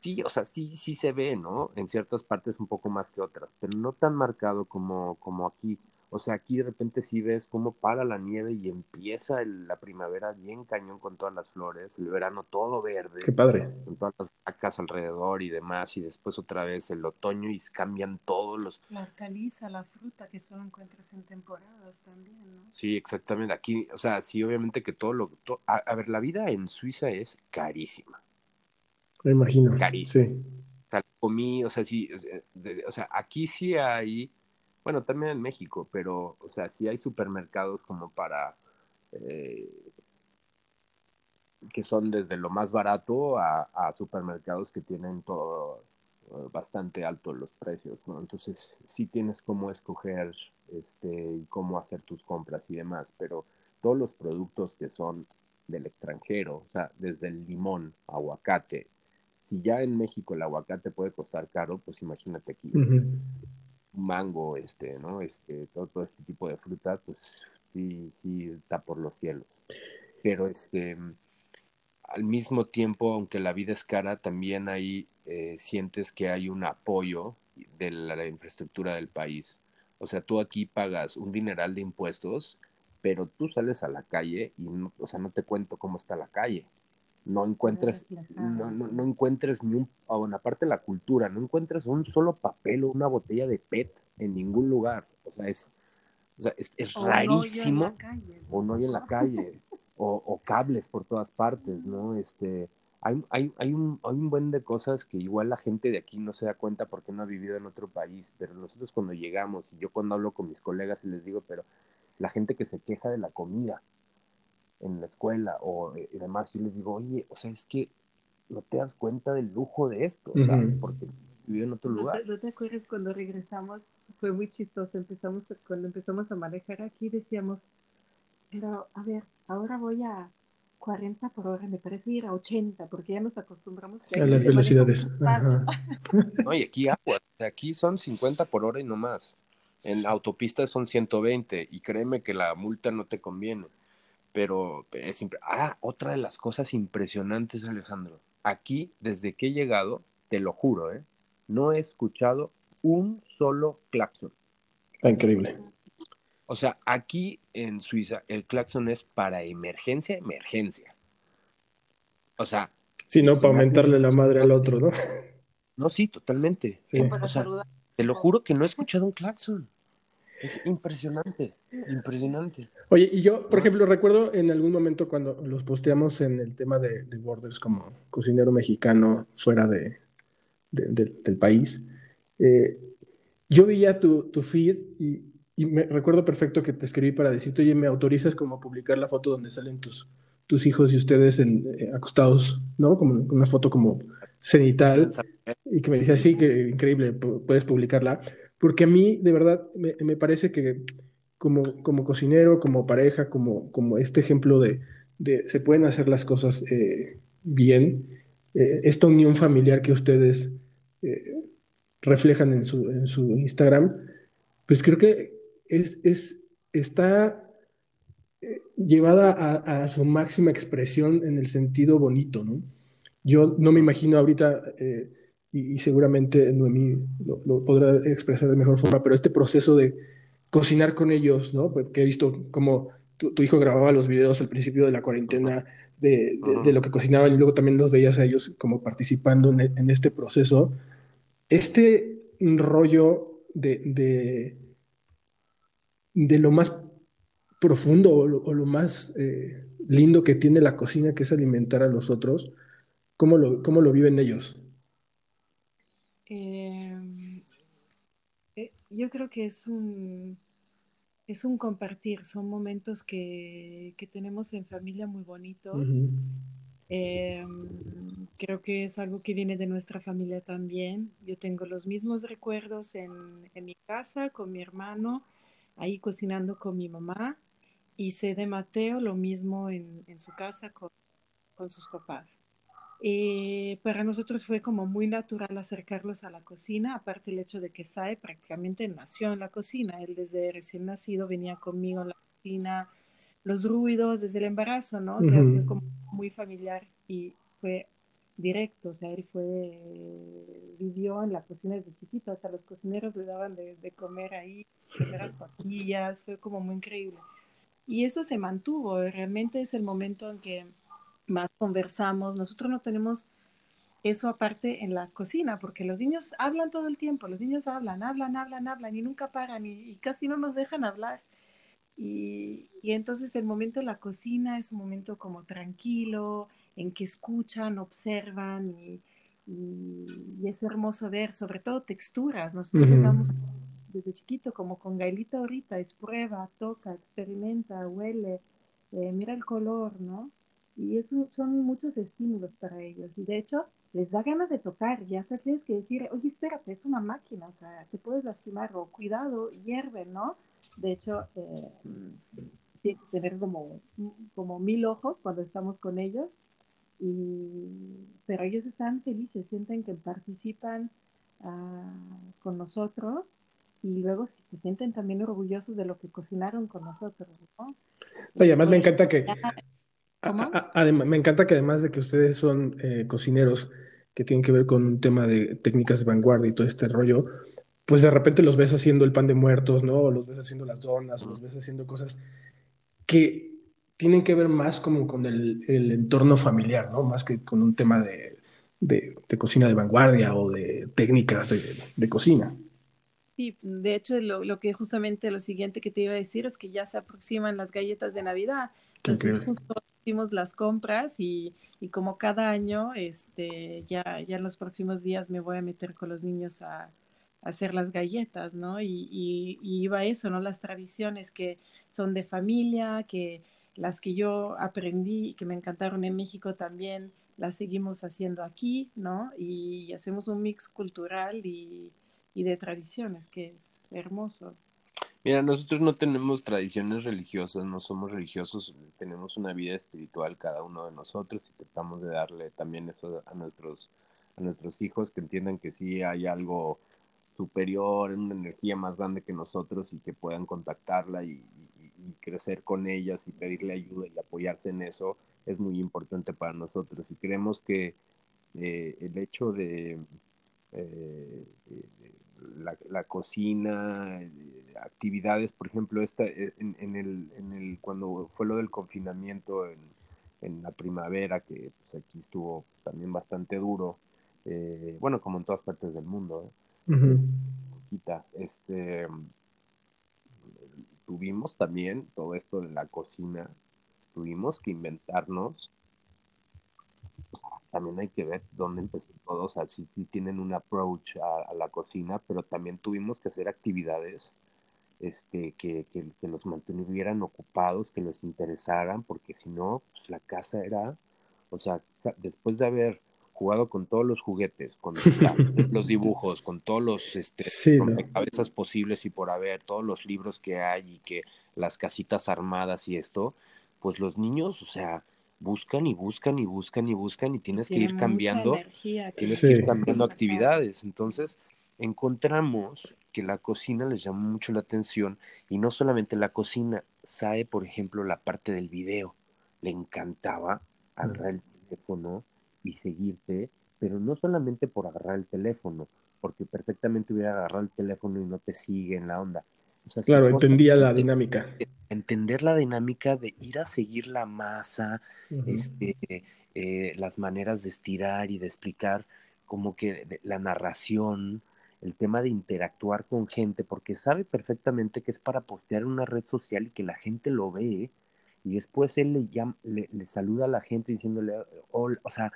sí, o sea, sí, sí se ve, ¿no? En ciertas partes un poco más que otras, pero no tan marcado como, como aquí. O sea, aquí de repente sí ves cómo para la nieve y empieza la primavera bien cañón con todas las flores, el verano todo verde. Qué padre. Con todas las vacas alrededor y demás, y después otra vez el otoño y cambian todos los... La caliza, la fruta que solo encuentras en temporadas también, ¿no? Sí, exactamente. Aquí, o sea, sí, obviamente que todo lo... a, ver, la vida en Suiza es carísima. Me imagino. Carísima. Sí. comí, o sea, sí, o sea, aquí sí hay bueno, también en México, pero, o sea, sí hay supermercados como para, eh, que son desde lo más barato a, supermercados que tienen todo eh, bastante alto los precios, ¿no? Entonces, sí tienes cómo escoger, este, y cómo hacer tus compras y demás, pero todos los productos que son del extranjero, o sea, desde el limón, aguacate, si ya en México el aguacate puede costar caro, pues imagínate aquí mango, este, ¿no? Este, todo, todo este tipo de frutas, pues sí, sí está por los cielos. Pero este, al mismo tiempo, aunque la vida es cara, también ahí eh, sientes que hay un apoyo de la, infraestructura del país. O sea, tú aquí pagas un dineral de impuestos, pero tú sales a la calle y, no, o sea, no te cuento cómo está la calle no encuentres, no, no, no, encuentres ni un, aparte de la cultura, no encuentres un solo papel o una botella de PET en ningún lugar. O sea, es, o sea, es, rarísimo. O no hay en la calle. o, o, cables por todas partes, ¿no? Este, hay, hay, hay, un, hay un buen de cosas que igual la gente de aquí no se da cuenta porque no ha vivido en otro país, pero nosotros cuando llegamos, y yo cuando hablo con mis colegas y les digo, pero la gente que se queja de la comida en la escuela o eh, demás, yo les digo, oye, o sea, es que no te das cuenta del lujo de esto, porque vivió en otro lugar. ¿No te acuerdas cuando regresamos? Fue muy chistoso, empezamos, cuando empezamos a manejar aquí decíamos, pero a ver, ahora voy a 40 por hora, me parece ir a 80, porque ya nos acostumbramos a, las velocidades. No, y aquí agua, aquí son 50 por hora y no más. En autopistas son 120 y créeme que la multa no te conviene. Pero es siempre. Ah, otra de las cosas impresionantes, Alejandro. Aquí, desde que he llegado, te lo juro, ¿eh? no he escuchado un solo claxon. Está increíble. O sea, aquí en Suiza el claxon es para emergencia, emergencia. O sea. Sí, no, para aumentarle la madre al otro, ¿no? No, sí, totalmente. O sea, te lo juro que no he escuchado un claxon. Es impresionante, impresionante. Oye, y yo, por ejemplo, recuerdo en algún momento cuando los posteamos en el tema de, Borders como cocinero mexicano fuera de, del país, eh, yo veía tu, tu feed y, y, me recuerdo perfecto que te escribí para decirte, oye, ¿me autorizas como a publicar la foto donde salen tus, tus hijos y ustedes en, eh, acostados, ¿no? Como una foto como cenital. Y que me decía, sí, que increíble, puedes publicarla porque a mí de verdad me, parece que como, como cocinero, como pareja, como, como este ejemplo de, de se pueden hacer las cosas eh, bien, eh, esta unión familiar que ustedes eh, reflejan en su, en su Instagram, pues creo que es, es está llevada a, su máxima expresión en el sentido bonito, ¿no? Yo no me imagino ahorita y, seguramente Noemí lo, podrá expresar de mejor forma, pero este proceso de cocinar con ellos, ¿no? Porque he visto cómo tu, hijo grababa los videos al principio de la cuarentena de, de, lo que cocinaban y luego también los veías a ellos como participando en, en este proceso. Este rollo de, de, de lo más profundo o lo, más eh, lindo que tiene la cocina, que es alimentar a los otros, ¿cómo lo, cómo lo viven ellos? Em, eh, yo creo que es un, es un compartir, son momentos que, que tenemos en familia muy bonitos. Em, creo que es algo que viene de nuestra familia también. Yo tengo los mismos recuerdos en, en mi casa con mi hermano, ahí cocinando con mi mamá, y sé de Mateo lo mismo en, en su casa con, con sus papás. Eh, para nosotros fue como muy natural acercarlos a la cocina, aparte el hecho de que Sae prácticamente nació en la cocina, él desde recién nacido venía conmigo en la cocina, los ruidos desde el embarazo, ¿no? O sea, fue como muy familiar y fue directo, o sea, él fue, vivió en la cocina desde chiquito, hasta los cocineros le daban de, de comer ahí, primeras papillas, fue como muy increíble. Y eso se mantuvo, realmente es el momento en que más conversamos. Nosotros no tenemos eso aparte en la cocina, porque los niños hablan todo el tiempo, los niños hablan, hablan, hablan, hablan y nunca paran y, casi no nos dejan hablar. Y, entonces el momento de la cocina es un momento como tranquilo, en que escuchan, observan y, es hermoso ver, sobre todo texturas. Nosotros les damos desde chiquito, como con Gailita ahorita, es prueba, toca, experimenta, huele, eh, mira el color, ¿no? Y eso son muchos estímulos para ellos. Y de hecho, les da ganas de tocar. Ya hasta tienes que decir, oye, espérate, es una máquina, o sea, te puedes lastimar, o cuidado, hierve, ¿no? De hecho, eh, sí, tener como, como mil ojos cuando estamos con ellos. Y, pero ellos están felices, sienten que participan ah, con nosotros y luego se sienten también orgullosos de lo que cocinaron con nosotros, ¿no? Oye, además me encanta que Además, me encanta que además de que ustedes son eh, cocineros que tienen que ver con un tema de técnicas de vanguardia y todo este rollo, pues de repente los ves haciendo el pan de muertos, ¿no? O los ves haciendo las donas, o los ves haciendo cosas que tienen que ver más como con el, entorno familiar, ¿no? Más que con un tema de, cocina de vanguardia o de técnicas de, cocina. Sí, de hecho, lo, lo, que justamente lo siguiente que te iba a decir es que ya se aproximan las galletas de Navidad. Entonces, justo hicimos las compras y, y, como cada año, este, ya, ya en los próximos días me voy a meter con los niños a, a hacer las galletas, ¿no? Y, y, y, iba eso, ¿no? Las tradiciones que son de familia, que las que yo aprendí, que me encantaron en México también, las seguimos haciendo aquí, ¿no? Y hacemos un mix cultural y, y de tradiciones, que es hermoso. Mira, nosotros no tenemos tradiciones religiosas, no somos religiosos, tenemos una vida espiritual cada uno de nosotros y tratamos de darle también eso a nuestros, a nuestros hijos, que entiendan que sí hay algo superior, una energía más grande que nosotros y que puedan contactarla y, crecer con ellas y pedirle ayuda y apoyarse en eso es muy importante para nosotros. Y creemos que eh, el hecho de eh, la, la, cocina, eh, actividades, por ejemplo, esta, eh, en, en, el, en el, cuando fue lo del confinamiento en, en la primavera, que pues, aquí estuvo también bastante duro, eh, bueno, como en todas partes del mundo, ¿eh? uh -huh. este, tuvimos también todo esto de la cocina, tuvimos que inventarnos también hay que ver dónde empezó todo, o sea, sí, sí tienen un approach a, a, la cocina, pero también tuvimos que hacer actividades este, que, que, que los mantuvieran ocupados, que les interesaran, porque si no, pues la casa era, o sea, después de haber jugado con todos los juguetes, con los dibujos, con todos los este, sí, no. posibles y por haber, todos los libros que hay y que las casitas armadas y esto, pues los niños, o sea, buscan y buscan y buscan y buscan y tienes Tiene que ir cambiando, energía, tienes sí. que ir cambiando actividades. Entonces, encontramos que la cocina les llamó mucho la atención y no solamente la cocina, sabe, por ejemplo, la parte del video. Le encantaba agarrar el teléfono y seguirte, pero no solamente por agarrar el teléfono, porque perfectamente hubiera agarrado el teléfono y no te sigue en la onda. O sea, claro, entendía la dinámica. Entender la dinámica de ir a seguir la masa, uh -huh. este, eh, las maneras de estirar y de explicar como que la narración, el tema de interactuar con gente, porque sabe perfectamente que es para postear en una red social y que la gente lo ve, y después él le, llama, le, le saluda a la gente diciéndole, o, o sea,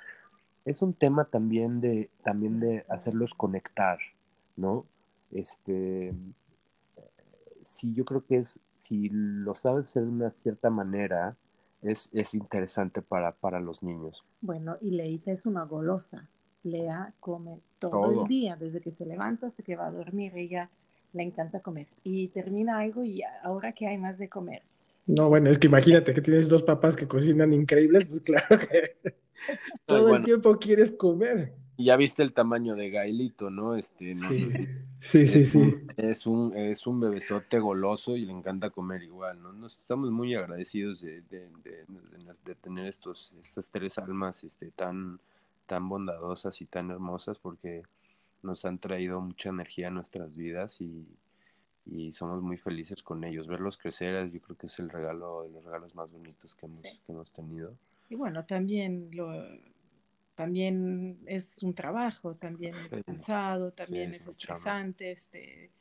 es un tema también de, también de hacerlos conectar, ¿no? Este, sí, yo creo que es, si lo sabes hacer de una cierta manera, es, es interesante para, para los niños. Bueno, y Leita es una golosa. Lea come todo, todo, el día, desde que se levanta hasta que va a dormir. Ella le encanta comer. Y termina algo y ahora que hay más de comer. No, bueno, es que imagínate que tienes dos papás que cocinan increíbles, pues claro que todo bueno. el tiempo quieres comer. Y ya viste el tamaño de Gailito, ¿no? Este, sí, sí, sí, sí. Es un, es un bebesote goloso y le encanta comer igual, ¿no? Nos estamos muy agradecidos de, de, de, de tener estos, estas tres almas este, tan, tan bondadosas y tan hermosas porque nos han traído mucha energía a nuestras vidas y, y somos muy felices con ellos. Verlos crecer yo creo que es el regalo de los regalos más bonitos que hemos, sí. que hemos tenido. Y bueno, también lo también es un trabajo, también es cansado, también sí, es, es estresante, este,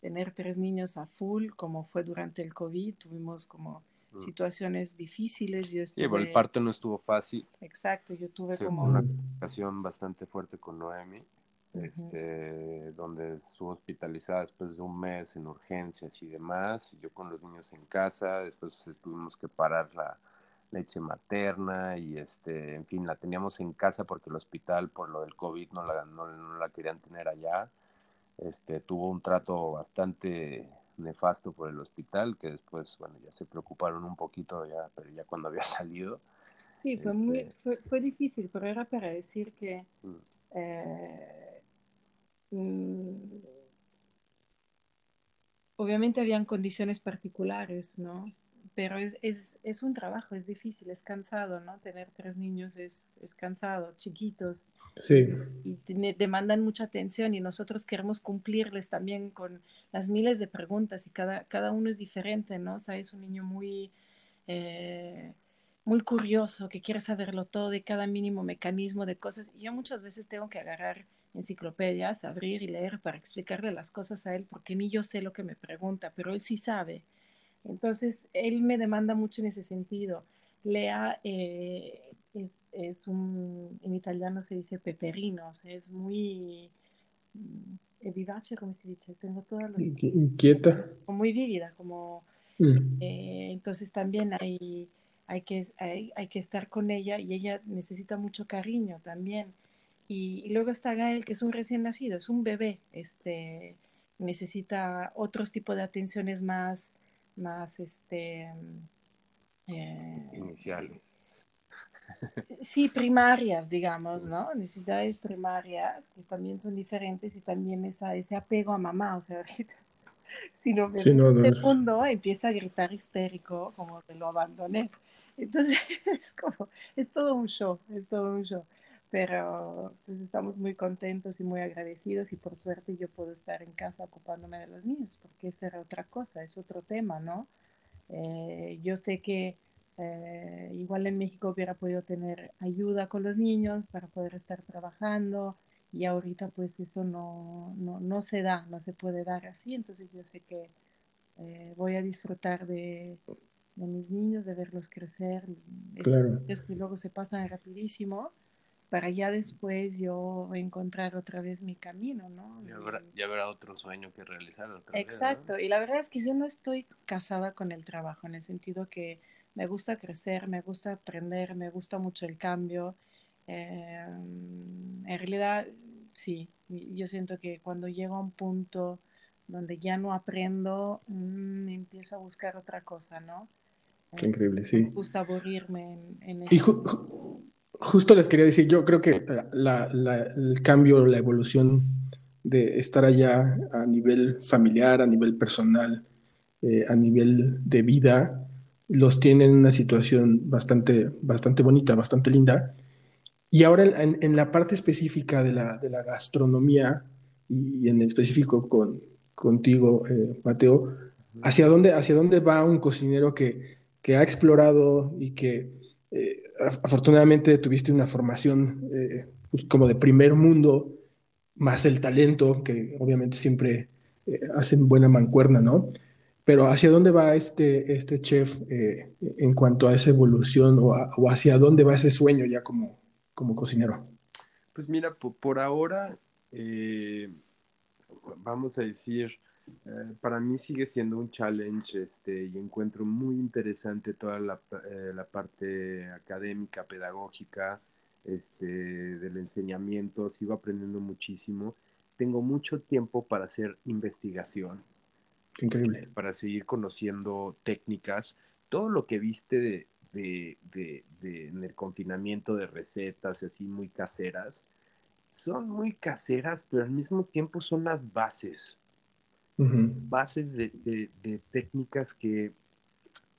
tener tres niños a full, como fue durante el COVID, tuvimos como mm. situaciones difíciles. Yo estuve... Sí, pero el parto no estuvo fácil. Exacto, yo tuve sí, como... Una ocasión bastante fuerte con Noemi, uh -huh. este, donde estuvo hospitalizada después de un mes en urgencias y demás, y yo con los niños en casa, después tuvimos que parar la leche materna y este, en fin, la teníamos en casa porque el hospital por lo del COVID no la, no, no la querían tener allá. Este, tuvo un trato bastante nefasto por el hospital, que después, bueno, ya se preocuparon un poquito, ya, pero ya cuando había salido. Sí, fue, este... muy, fue, fue, difícil, pero era para decir que mm. Eh, mm, obviamente habían condiciones particulares, ¿no? Pero es, es, es, un trabajo, es difícil, es cansado, ¿no? Tener tres niños es, es cansado, chiquitos. Sí. Y te, demandan mucha atención y nosotros queremos cumplirles también con las miles de preguntas y cada, cada uno es diferente, ¿no? O sea, es un niño muy, eh, muy curioso, que quiere saberlo todo de cada mínimo mecanismo de cosas. Y yo muchas veces tengo que agarrar enciclopedias, abrir y leer para explicarle las cosas a él, porque ni yo sé lo que me pregunta, pero él sí sabe. Entonces, él me demanda mucho en ese sentido. Lea eh, es, un, en italiano se dice peperino, es muy mm, vivace, como se dice, tengo todas las... Inquieta. Muy vívida, como... Mm. Eh, entonces también hay, hay, que, hay, hay, que estar con ella y ella necesita mucho cariño también. Y, luego está Gael, que es un recién nacido, es un bebé, este, necesita otros tipos de atenciones más, más, este... Eh, Iniciales. Sí, primarias, digamos, ¿no? Necesidades primarias que también son diferentes y también esa, ese apego a mamá, o sea, si no me sí, no, empieza a gritar histérico como que lo abandoné. Entonces es como, es todo un show, es todo un show. Pero pues estamos muy contentos y muy agradecidos y por suerte yo puedo estar en casa ocupándome de los niños, porque esa era otra cosa, es otro tema, ¿no? Eh, yo sé que eh, igual en México hubiera podido tener ayuda con los niños para poder estar trabajando y ahorita pues eso no, no, no se da, no se puede dar así, entonces yo sé que eh, voy a disfrutar de, de, mis niños, de verlos crecer, claro. es que luego se pasan rapidísimo para ya después yo encontrar otra vez mi camino, ¿no? Ya habrá, otro sueño que realizar. Otra Exacto, y la verdad es que yo no estoy casada con el trabajo, en el sentido que me gusta crecer, me gusta aprender, me gusta mucho el cambio. Eh, en realidad, sí, yo siento que cuando llego a un punto donde ya no aprendo, mm, empiezo a buscar otra cosa, ¿no? Qué increíble, sí. Me gusta aburrirme en, en Y justo les quería decir, yo creo que el cambio, la evolución de estar allá a nivel familiar, a nivel personal, eh, a nivel de vida, los tiene en una situación bastante, bastante bonita, bastante linda. Y ahora en, la parte específica de la, de la gastronomía y, en específico con, contigo, eh, Mateo, ¿hacia dónde, ¿hacia dónde va un cocinero que, que ha explorado y que eh, afortunadamente tuviste una formación eh, pues, como de primer mundo, más el talento, que obviamente siempre hacen buena mancuerna, ¿no? Pero ¿hacia dónde va este, este chef eh, en cuanto a esa evolución o, hacia dónde va ese sueño ya como, como cocinero? Pues mira, por, ahora, eh, vamos a decir, eh, para mí sigue siendo un challenge este, y encuentro muy interesante toda la, la parte académica, pedagógica, este, del enseñamiento, sigo aprendiendo muchísimo. Tengo mucho tiempo para hacer investigación Increíble. Eh, para seguir conociendo técnicas. Todo lo que viste de, en el confinamiento de recetas así muy caseras, son muy caseras, pero al mismo tiempo son las bases. Bases de, técnicas que,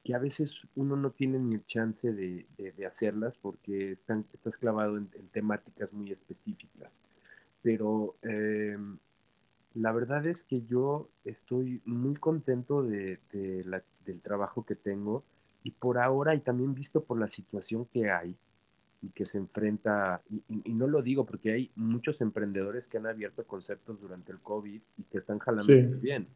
que, a veces uno no tiene ni chance de, hacerlas porque están, estás clavado en, temáticas muy específicas. Pero em, la verdad es que yo estoy muy contento de, del trabajo que tengo y por ahora y también visto por la situación que hay y que se enfrenta, y, no lo digo porque hay muchos emprendedores que han abierto conceptos durante el COVID y que están jalando muy bien,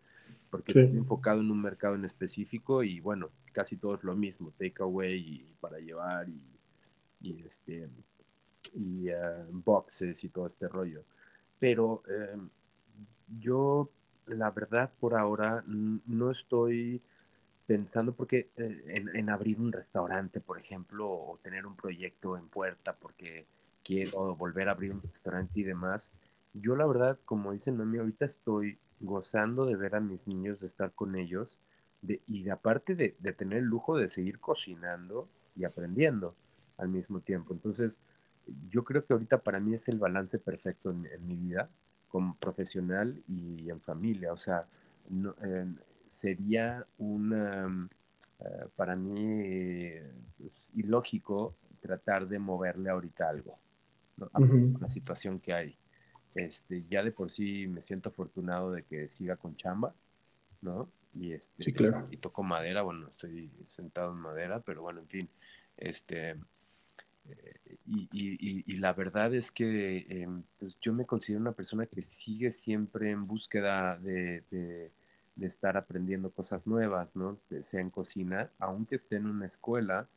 porque están enfocado en un mercado en específico y bueno, casi todo es lo mismo, takeaway y para llevar y, este y ah, boxes y todo este rollo. Pero em, yo, la verdad, por ahora no estoy pensando porque eh, en, abrir un restaurante, por ejemplo, o tener un proyecto en puerta porque quiero volver a abrir un restaurante y demás. Yo la verdad, como dicen mí, ahorita estoy gozando de ver a mis niños, de estar con ellos, de, y de, aparte de, tener el lujo de seguir cocinando y aprendiendo al mismo tiempo. Entonces, yo creo que ahorita para mí es el balance perfecto en mi vida como profesional y en familia. O sea, eh, sería una, eh, para mí, pues, ilógico tratar de moverle ahorita algo, a la situación que hay. Este, ya de por sí me siento afortunado de que siga con chamba, ¿no? Y, este, sí, claro. y toco madera, bueno, estoy sentado en madera, pero bueno, en fin, este, y, la verdad es que em, pues yo me considero una persona que sigue siempre en búsqueda de, de, estar aprendiendo cosas nuevas, ¿no? Sea en cocina, aunque esté en una escuela,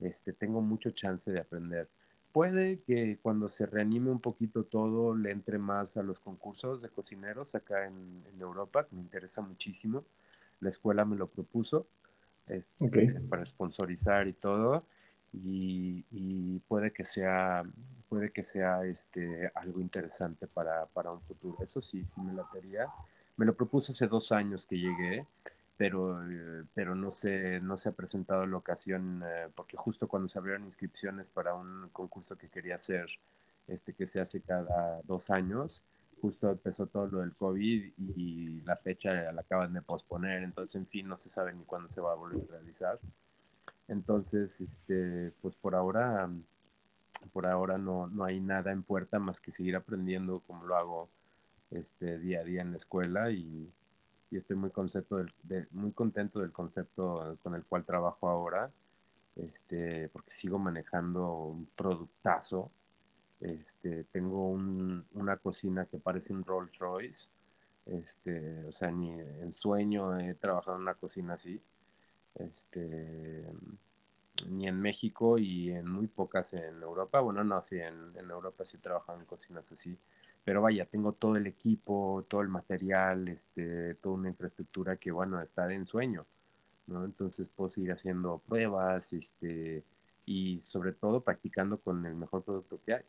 este, tengo mucho chance de aprender. Puede que cuando se reanime un poquito todo le entre más a los concursos de cocineros acá en, Europa, que me interesa muchísimo. La escuela me lo propuso este, para sponsorizar y todo y, puede que sea puede que sea este algo interesante para, para un futuro. Eso sí, sí me lo quería. Me lo propuse hace dos años que llegué, pero, eh, pero no, se, no se ha presentado la ocasión, eh, porque justo cuando se abrieron inscripciones para un concurso que quería hacer, este que se hace cada dos años, justo empezó todo lo del COVID y la fecha la acaban de posponer, entonces en fin no se sabe ni cuándo se va a volver a realizar. Entonces, este, pues por ahora, por ahora no, no hay nada en puerta más que seguir aprendiendo como lo hago este día a día en la escuela y, estoy muy contento del, muy contento del concepto con el cual trabajo ahora, este, porque sigo manejando un productazo. Este, tengo un, una cocina que parece un Rolls Royce. Este, o sea, ni en sueño he trabajado en una cocina así este, ni en México y en muy pocas en Europa. Bueno, no, sí, en, en Europa sí trabajan en cocinas así. Pero vaya, tengo todo el equipo, todo el material, este, toda una infraestructura que, bueno, está de ensueño, ¿no? Entonces puedo seguir haciendo pruebas, este, y sobre todo practicando con el mejor producto que hay.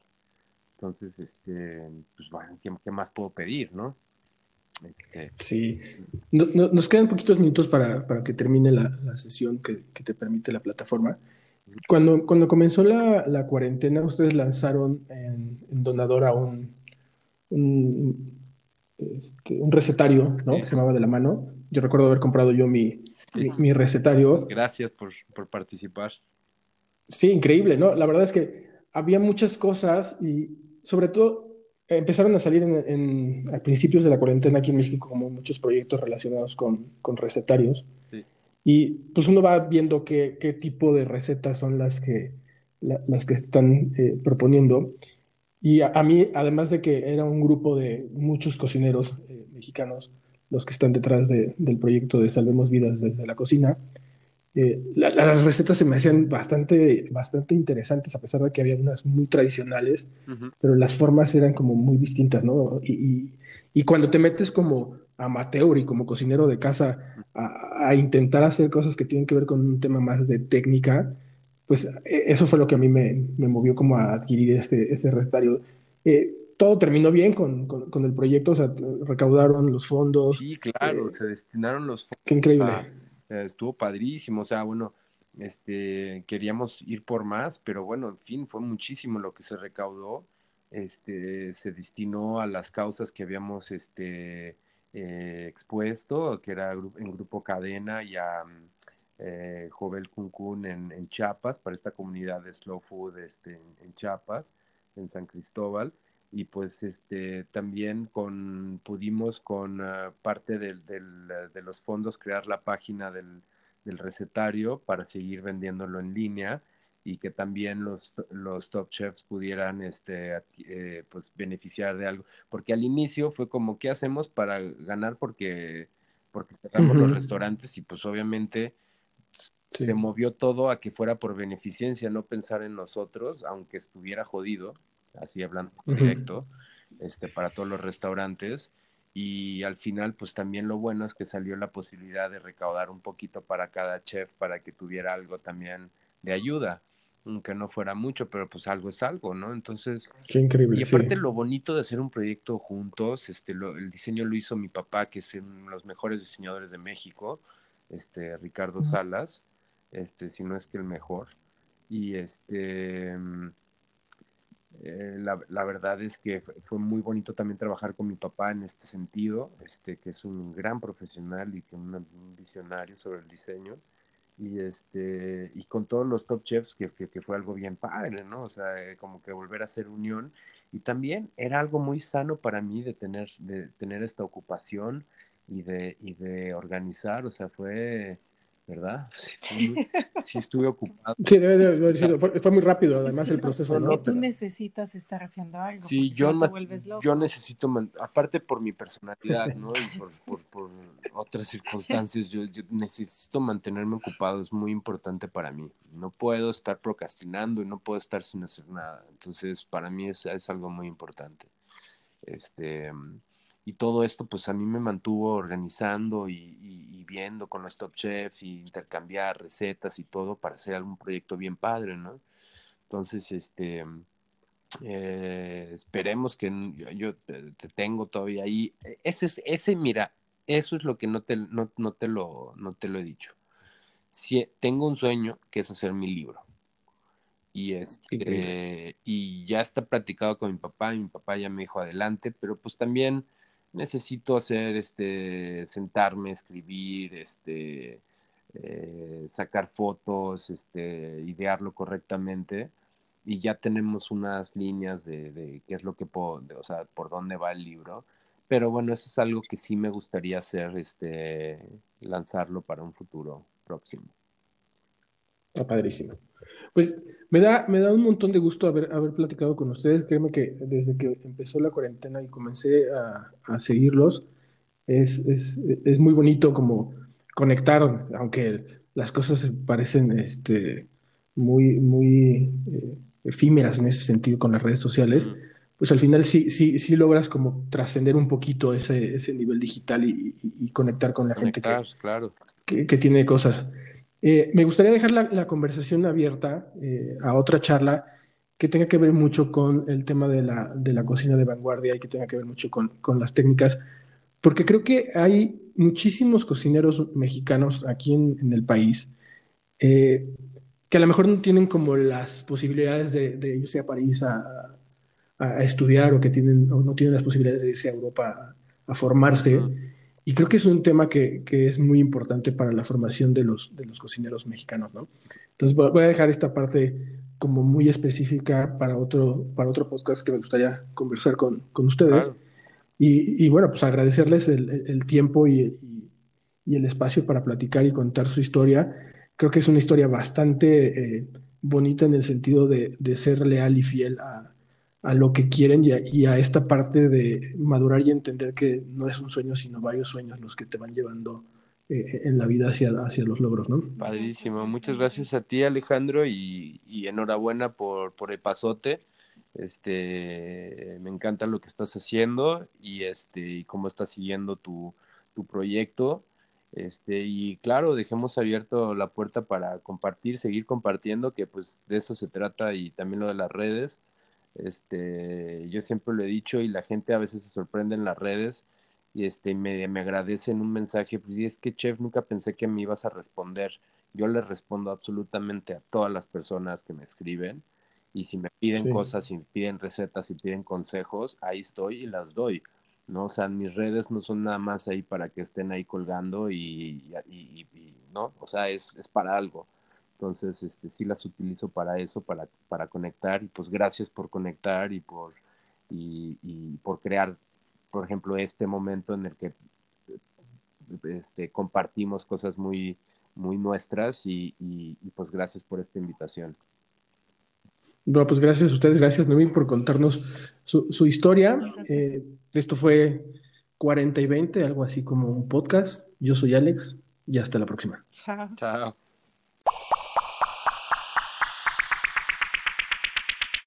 Entonces, este, pues bueno, ¿qué, qué más puedo pedir, no? Este, sí, nos quedan poquitos minutos para, que termine la, sesión que, te permite la plataforma. Cuando, cuando comenzó la, cuarentena, ustedes lanzaron en, Donadora un, este, un, recetario, ¿no? Que se llamaba De la Mano. Yo recuerdo haber comprado yo mi, mi, recetario. Gracias por, por participar. Sí, increíble, ¿no? La verdad es que había muchas cosas y sobre todo empezaron a salir en, a principios de la cuarentena aquí en México como muchos proyectos relacionados con, con recetarios. Y pues uno va viendo qué, qué, tipo de recetas son las que, las que están eh, proponiendo. Y a, mí, además de que era un grupo de muchos cocineros eh, mexicanos los que están detrás de, del proyecto de Salvemos Vidas desde la cocina, eh, las recetas se me hacían bastante, bastante interesantes, a pesar de que había unas muy tradicionales, pero las formas eran como muy distintas, ¿no? Y, y, cuando te metes como amateur y como cocinero de casa a, intentar hacer cosas que tienen que ver con un tema más de técnica, pues e, eso fue lo que a mí me, me movió como a adquirir este, este recetario. Eh, todo terminó bien con, con, el proyecto, o sea, recaudaron los fondos. Sí, claro, eh, se destinaron los fondos. Qué increíble estuvo padrísimo, o sea, bueno, este, queríamos ir por más, pero bueno, en fin, fue muchísimo lo que se recaudó, este, se destinó a las causas que habíamos, este, eh, expuesto, que era en Grupo Cadena y a eh, Jovel Cuncún en, en, Chiapas, para esta comunidad de Slow Food este, en, Chiapas, en San Cristóbal. Y pues este también con pudimos con ah, parte del, de los fondos crear la página del, recetario para seguir vendiéndolo en línea y que también los, los top chefs pudieran este eh, pues beneficiar de algo. Porque al inicio fue como qué hacemos para ganar porque porque cerramos los restaurantes y pues obviamente se movió todo a que fuera por beneficencia no pensar en nosotros aunque estuviera jodido así hablando directo, este, para todos los restaurantes. Y al final, pues también lo bueno es que salió la posibilidad de recaudar un poquito para cada chef para que tuviera algo también de ayuda, aunque no fuera mucho, pero pues algo es algo, ¿no? Entonces, Qué increíble. Y aparte lo bonito de hacer un proyecto juntos, este, el diseño lo hizo mi papá, que es uno de los mejores diseñadores de México, este, Ricardo Salas, este, si no es que el mejor. Y este eh, la, verdad es que fue muy bonito también trabajar con mi papá en este sentido, este, que es un gran profesional y que un, visionario sobre el diseño. Y, este, y con todos los top chefs, que, que, fue algo bien padre, ¿no? O sea, eh, como que volver a hacer unión. Y también era algo muy sano para mí de tener, de tener esta ocupación y de, y de organizar. O sea, fue, ¿verdad? Sí, estuve ocupado. Sí, debe de haber sido, fue muy rápido, además el proceso. Es que tú necesitas estar haciendo algo. Sí, yo, yo necesito, aparte por mi personalidad, ¿no? Y por, por, otras circunstancias, yo, yo, necesito mantenerme ocupado, es muy importante para mí. No puedo estar procrastinando y no puedo estar sin hacer nada. Entonces, para mí es, es algo muy importante. Este y todo esto pues a mí me mantuvo organizando y, viendo con los Top Chef y intercambiar recetas y todo para hacer algún proyecto bien padre, ¿no? Entonces, este, eh, esperemos que yo, te, tengo todavía ahí. E, ese, es, ese, mira, eso es lo que no te, no, te, lo, no te lo he dicho. Si, tengo un sueño que es hacer mi libro. Y, este, y ya está platicado con mi papá, y mi papá ya me dijo adelante, pero pues también necesito hacer, este, sentarme, escribir, este, eh, sacar fotos, este, idearlo correctamente y ya tenemos unas líneas de, qué es lo que puedo, o sea, por dónde va el libro. Pero bueno, eso es algo que sí me gustaría hacer, este, lanzarlo para un futuro próximo. Está padrísimo. Pues me da, me da un montón de gusto haber, haber platicado con ustedes. Créeme que desde que empezó la cuarentena y comencé a, seguirlos, es, es, es, muy bonito como conectar, aunque las cosas parecen este, muy, muy eh, efímeras en ese sentido con las redes sociales, pues al final sí, sí, sí logras como trascender un poquito ese, ese nivel digital y, conectar con la gente claro. que, que tiene cosas. Eh, me gustaría dejar la, conversación abierta eh, a otra charla que tenga que ver mucho con el tema de la, cocina de vanguardia y que tenga que ver mucho con, las técnicas, porque creo que hay muchísimos cocineros mexicanos aquí en, el país eh, que a lo mejor no tienen como las posibilidades de, irse a París a, estudiar o que tienen, o no tienen las posibilidades de irse a Europa a, formarse. Y creo que es un tema que, que, es muy importante para la formación de los, de los cocineros mexicanos, ¿no? Entonces voy a dejar esta parte como muy específica para otro, para otro podcast que me gustaría conversar con, con ustedes. Y, y, bueno, pues agradecerles el, el tiempo y, y, el espacio para platicar y contar su historia. Creo que es una historia bastante eh, bonita en el sentido de, de ser leal y fiel a, a lo que quieren y a, esta parte de madurar y entender que no es un sueño, sino varios sueños los que te van llevando eh, en la vida hacia, hacia los logros, ¿no? Padrísimo. Muchas gracias a ti, Alejandro, y, enhorabuena por, por el pasote. Este, me encanta lo que estás haciendo y este, y cómo estás siguiendo tu, tu proyecto. Este, y claro, dejemos abierto la puerta para compartir, seguir compartiendo, que pues de eso se trata y también lo de las redes. Este, yo siempre lo he dicho y la gente a veces se sorprende en las redes y este, me, me agradecen un mensaje, pues, y es que chef, nunca pensé que me ibas a responder. Yo le respondo absolutamente a todas las personas que me escriben y si me piden cosas, si me piden recetas, si piden consejos, ahí estoy y las doy. ¿no? O sea, mis redes no son nada más ahí para que estén ahí colgando y, y, y ¿no? O sea, es, es para algo. Entonces, este, sí las utilizo para eso, para, para conectar. Y pues gracias por conectar y por, y, por crear, por ejemplo, este momento en el que este, compartimos cosas muy, muy nuestras y, pues gracias por esta invitación. Bueno, pues gracias a ustedes, gracias Noemí por contarnos su, historia. Eh, esto fue 40 y 20, algo así como un podcast. Yo soy Alex y hasta la próxima. Chao. Chao.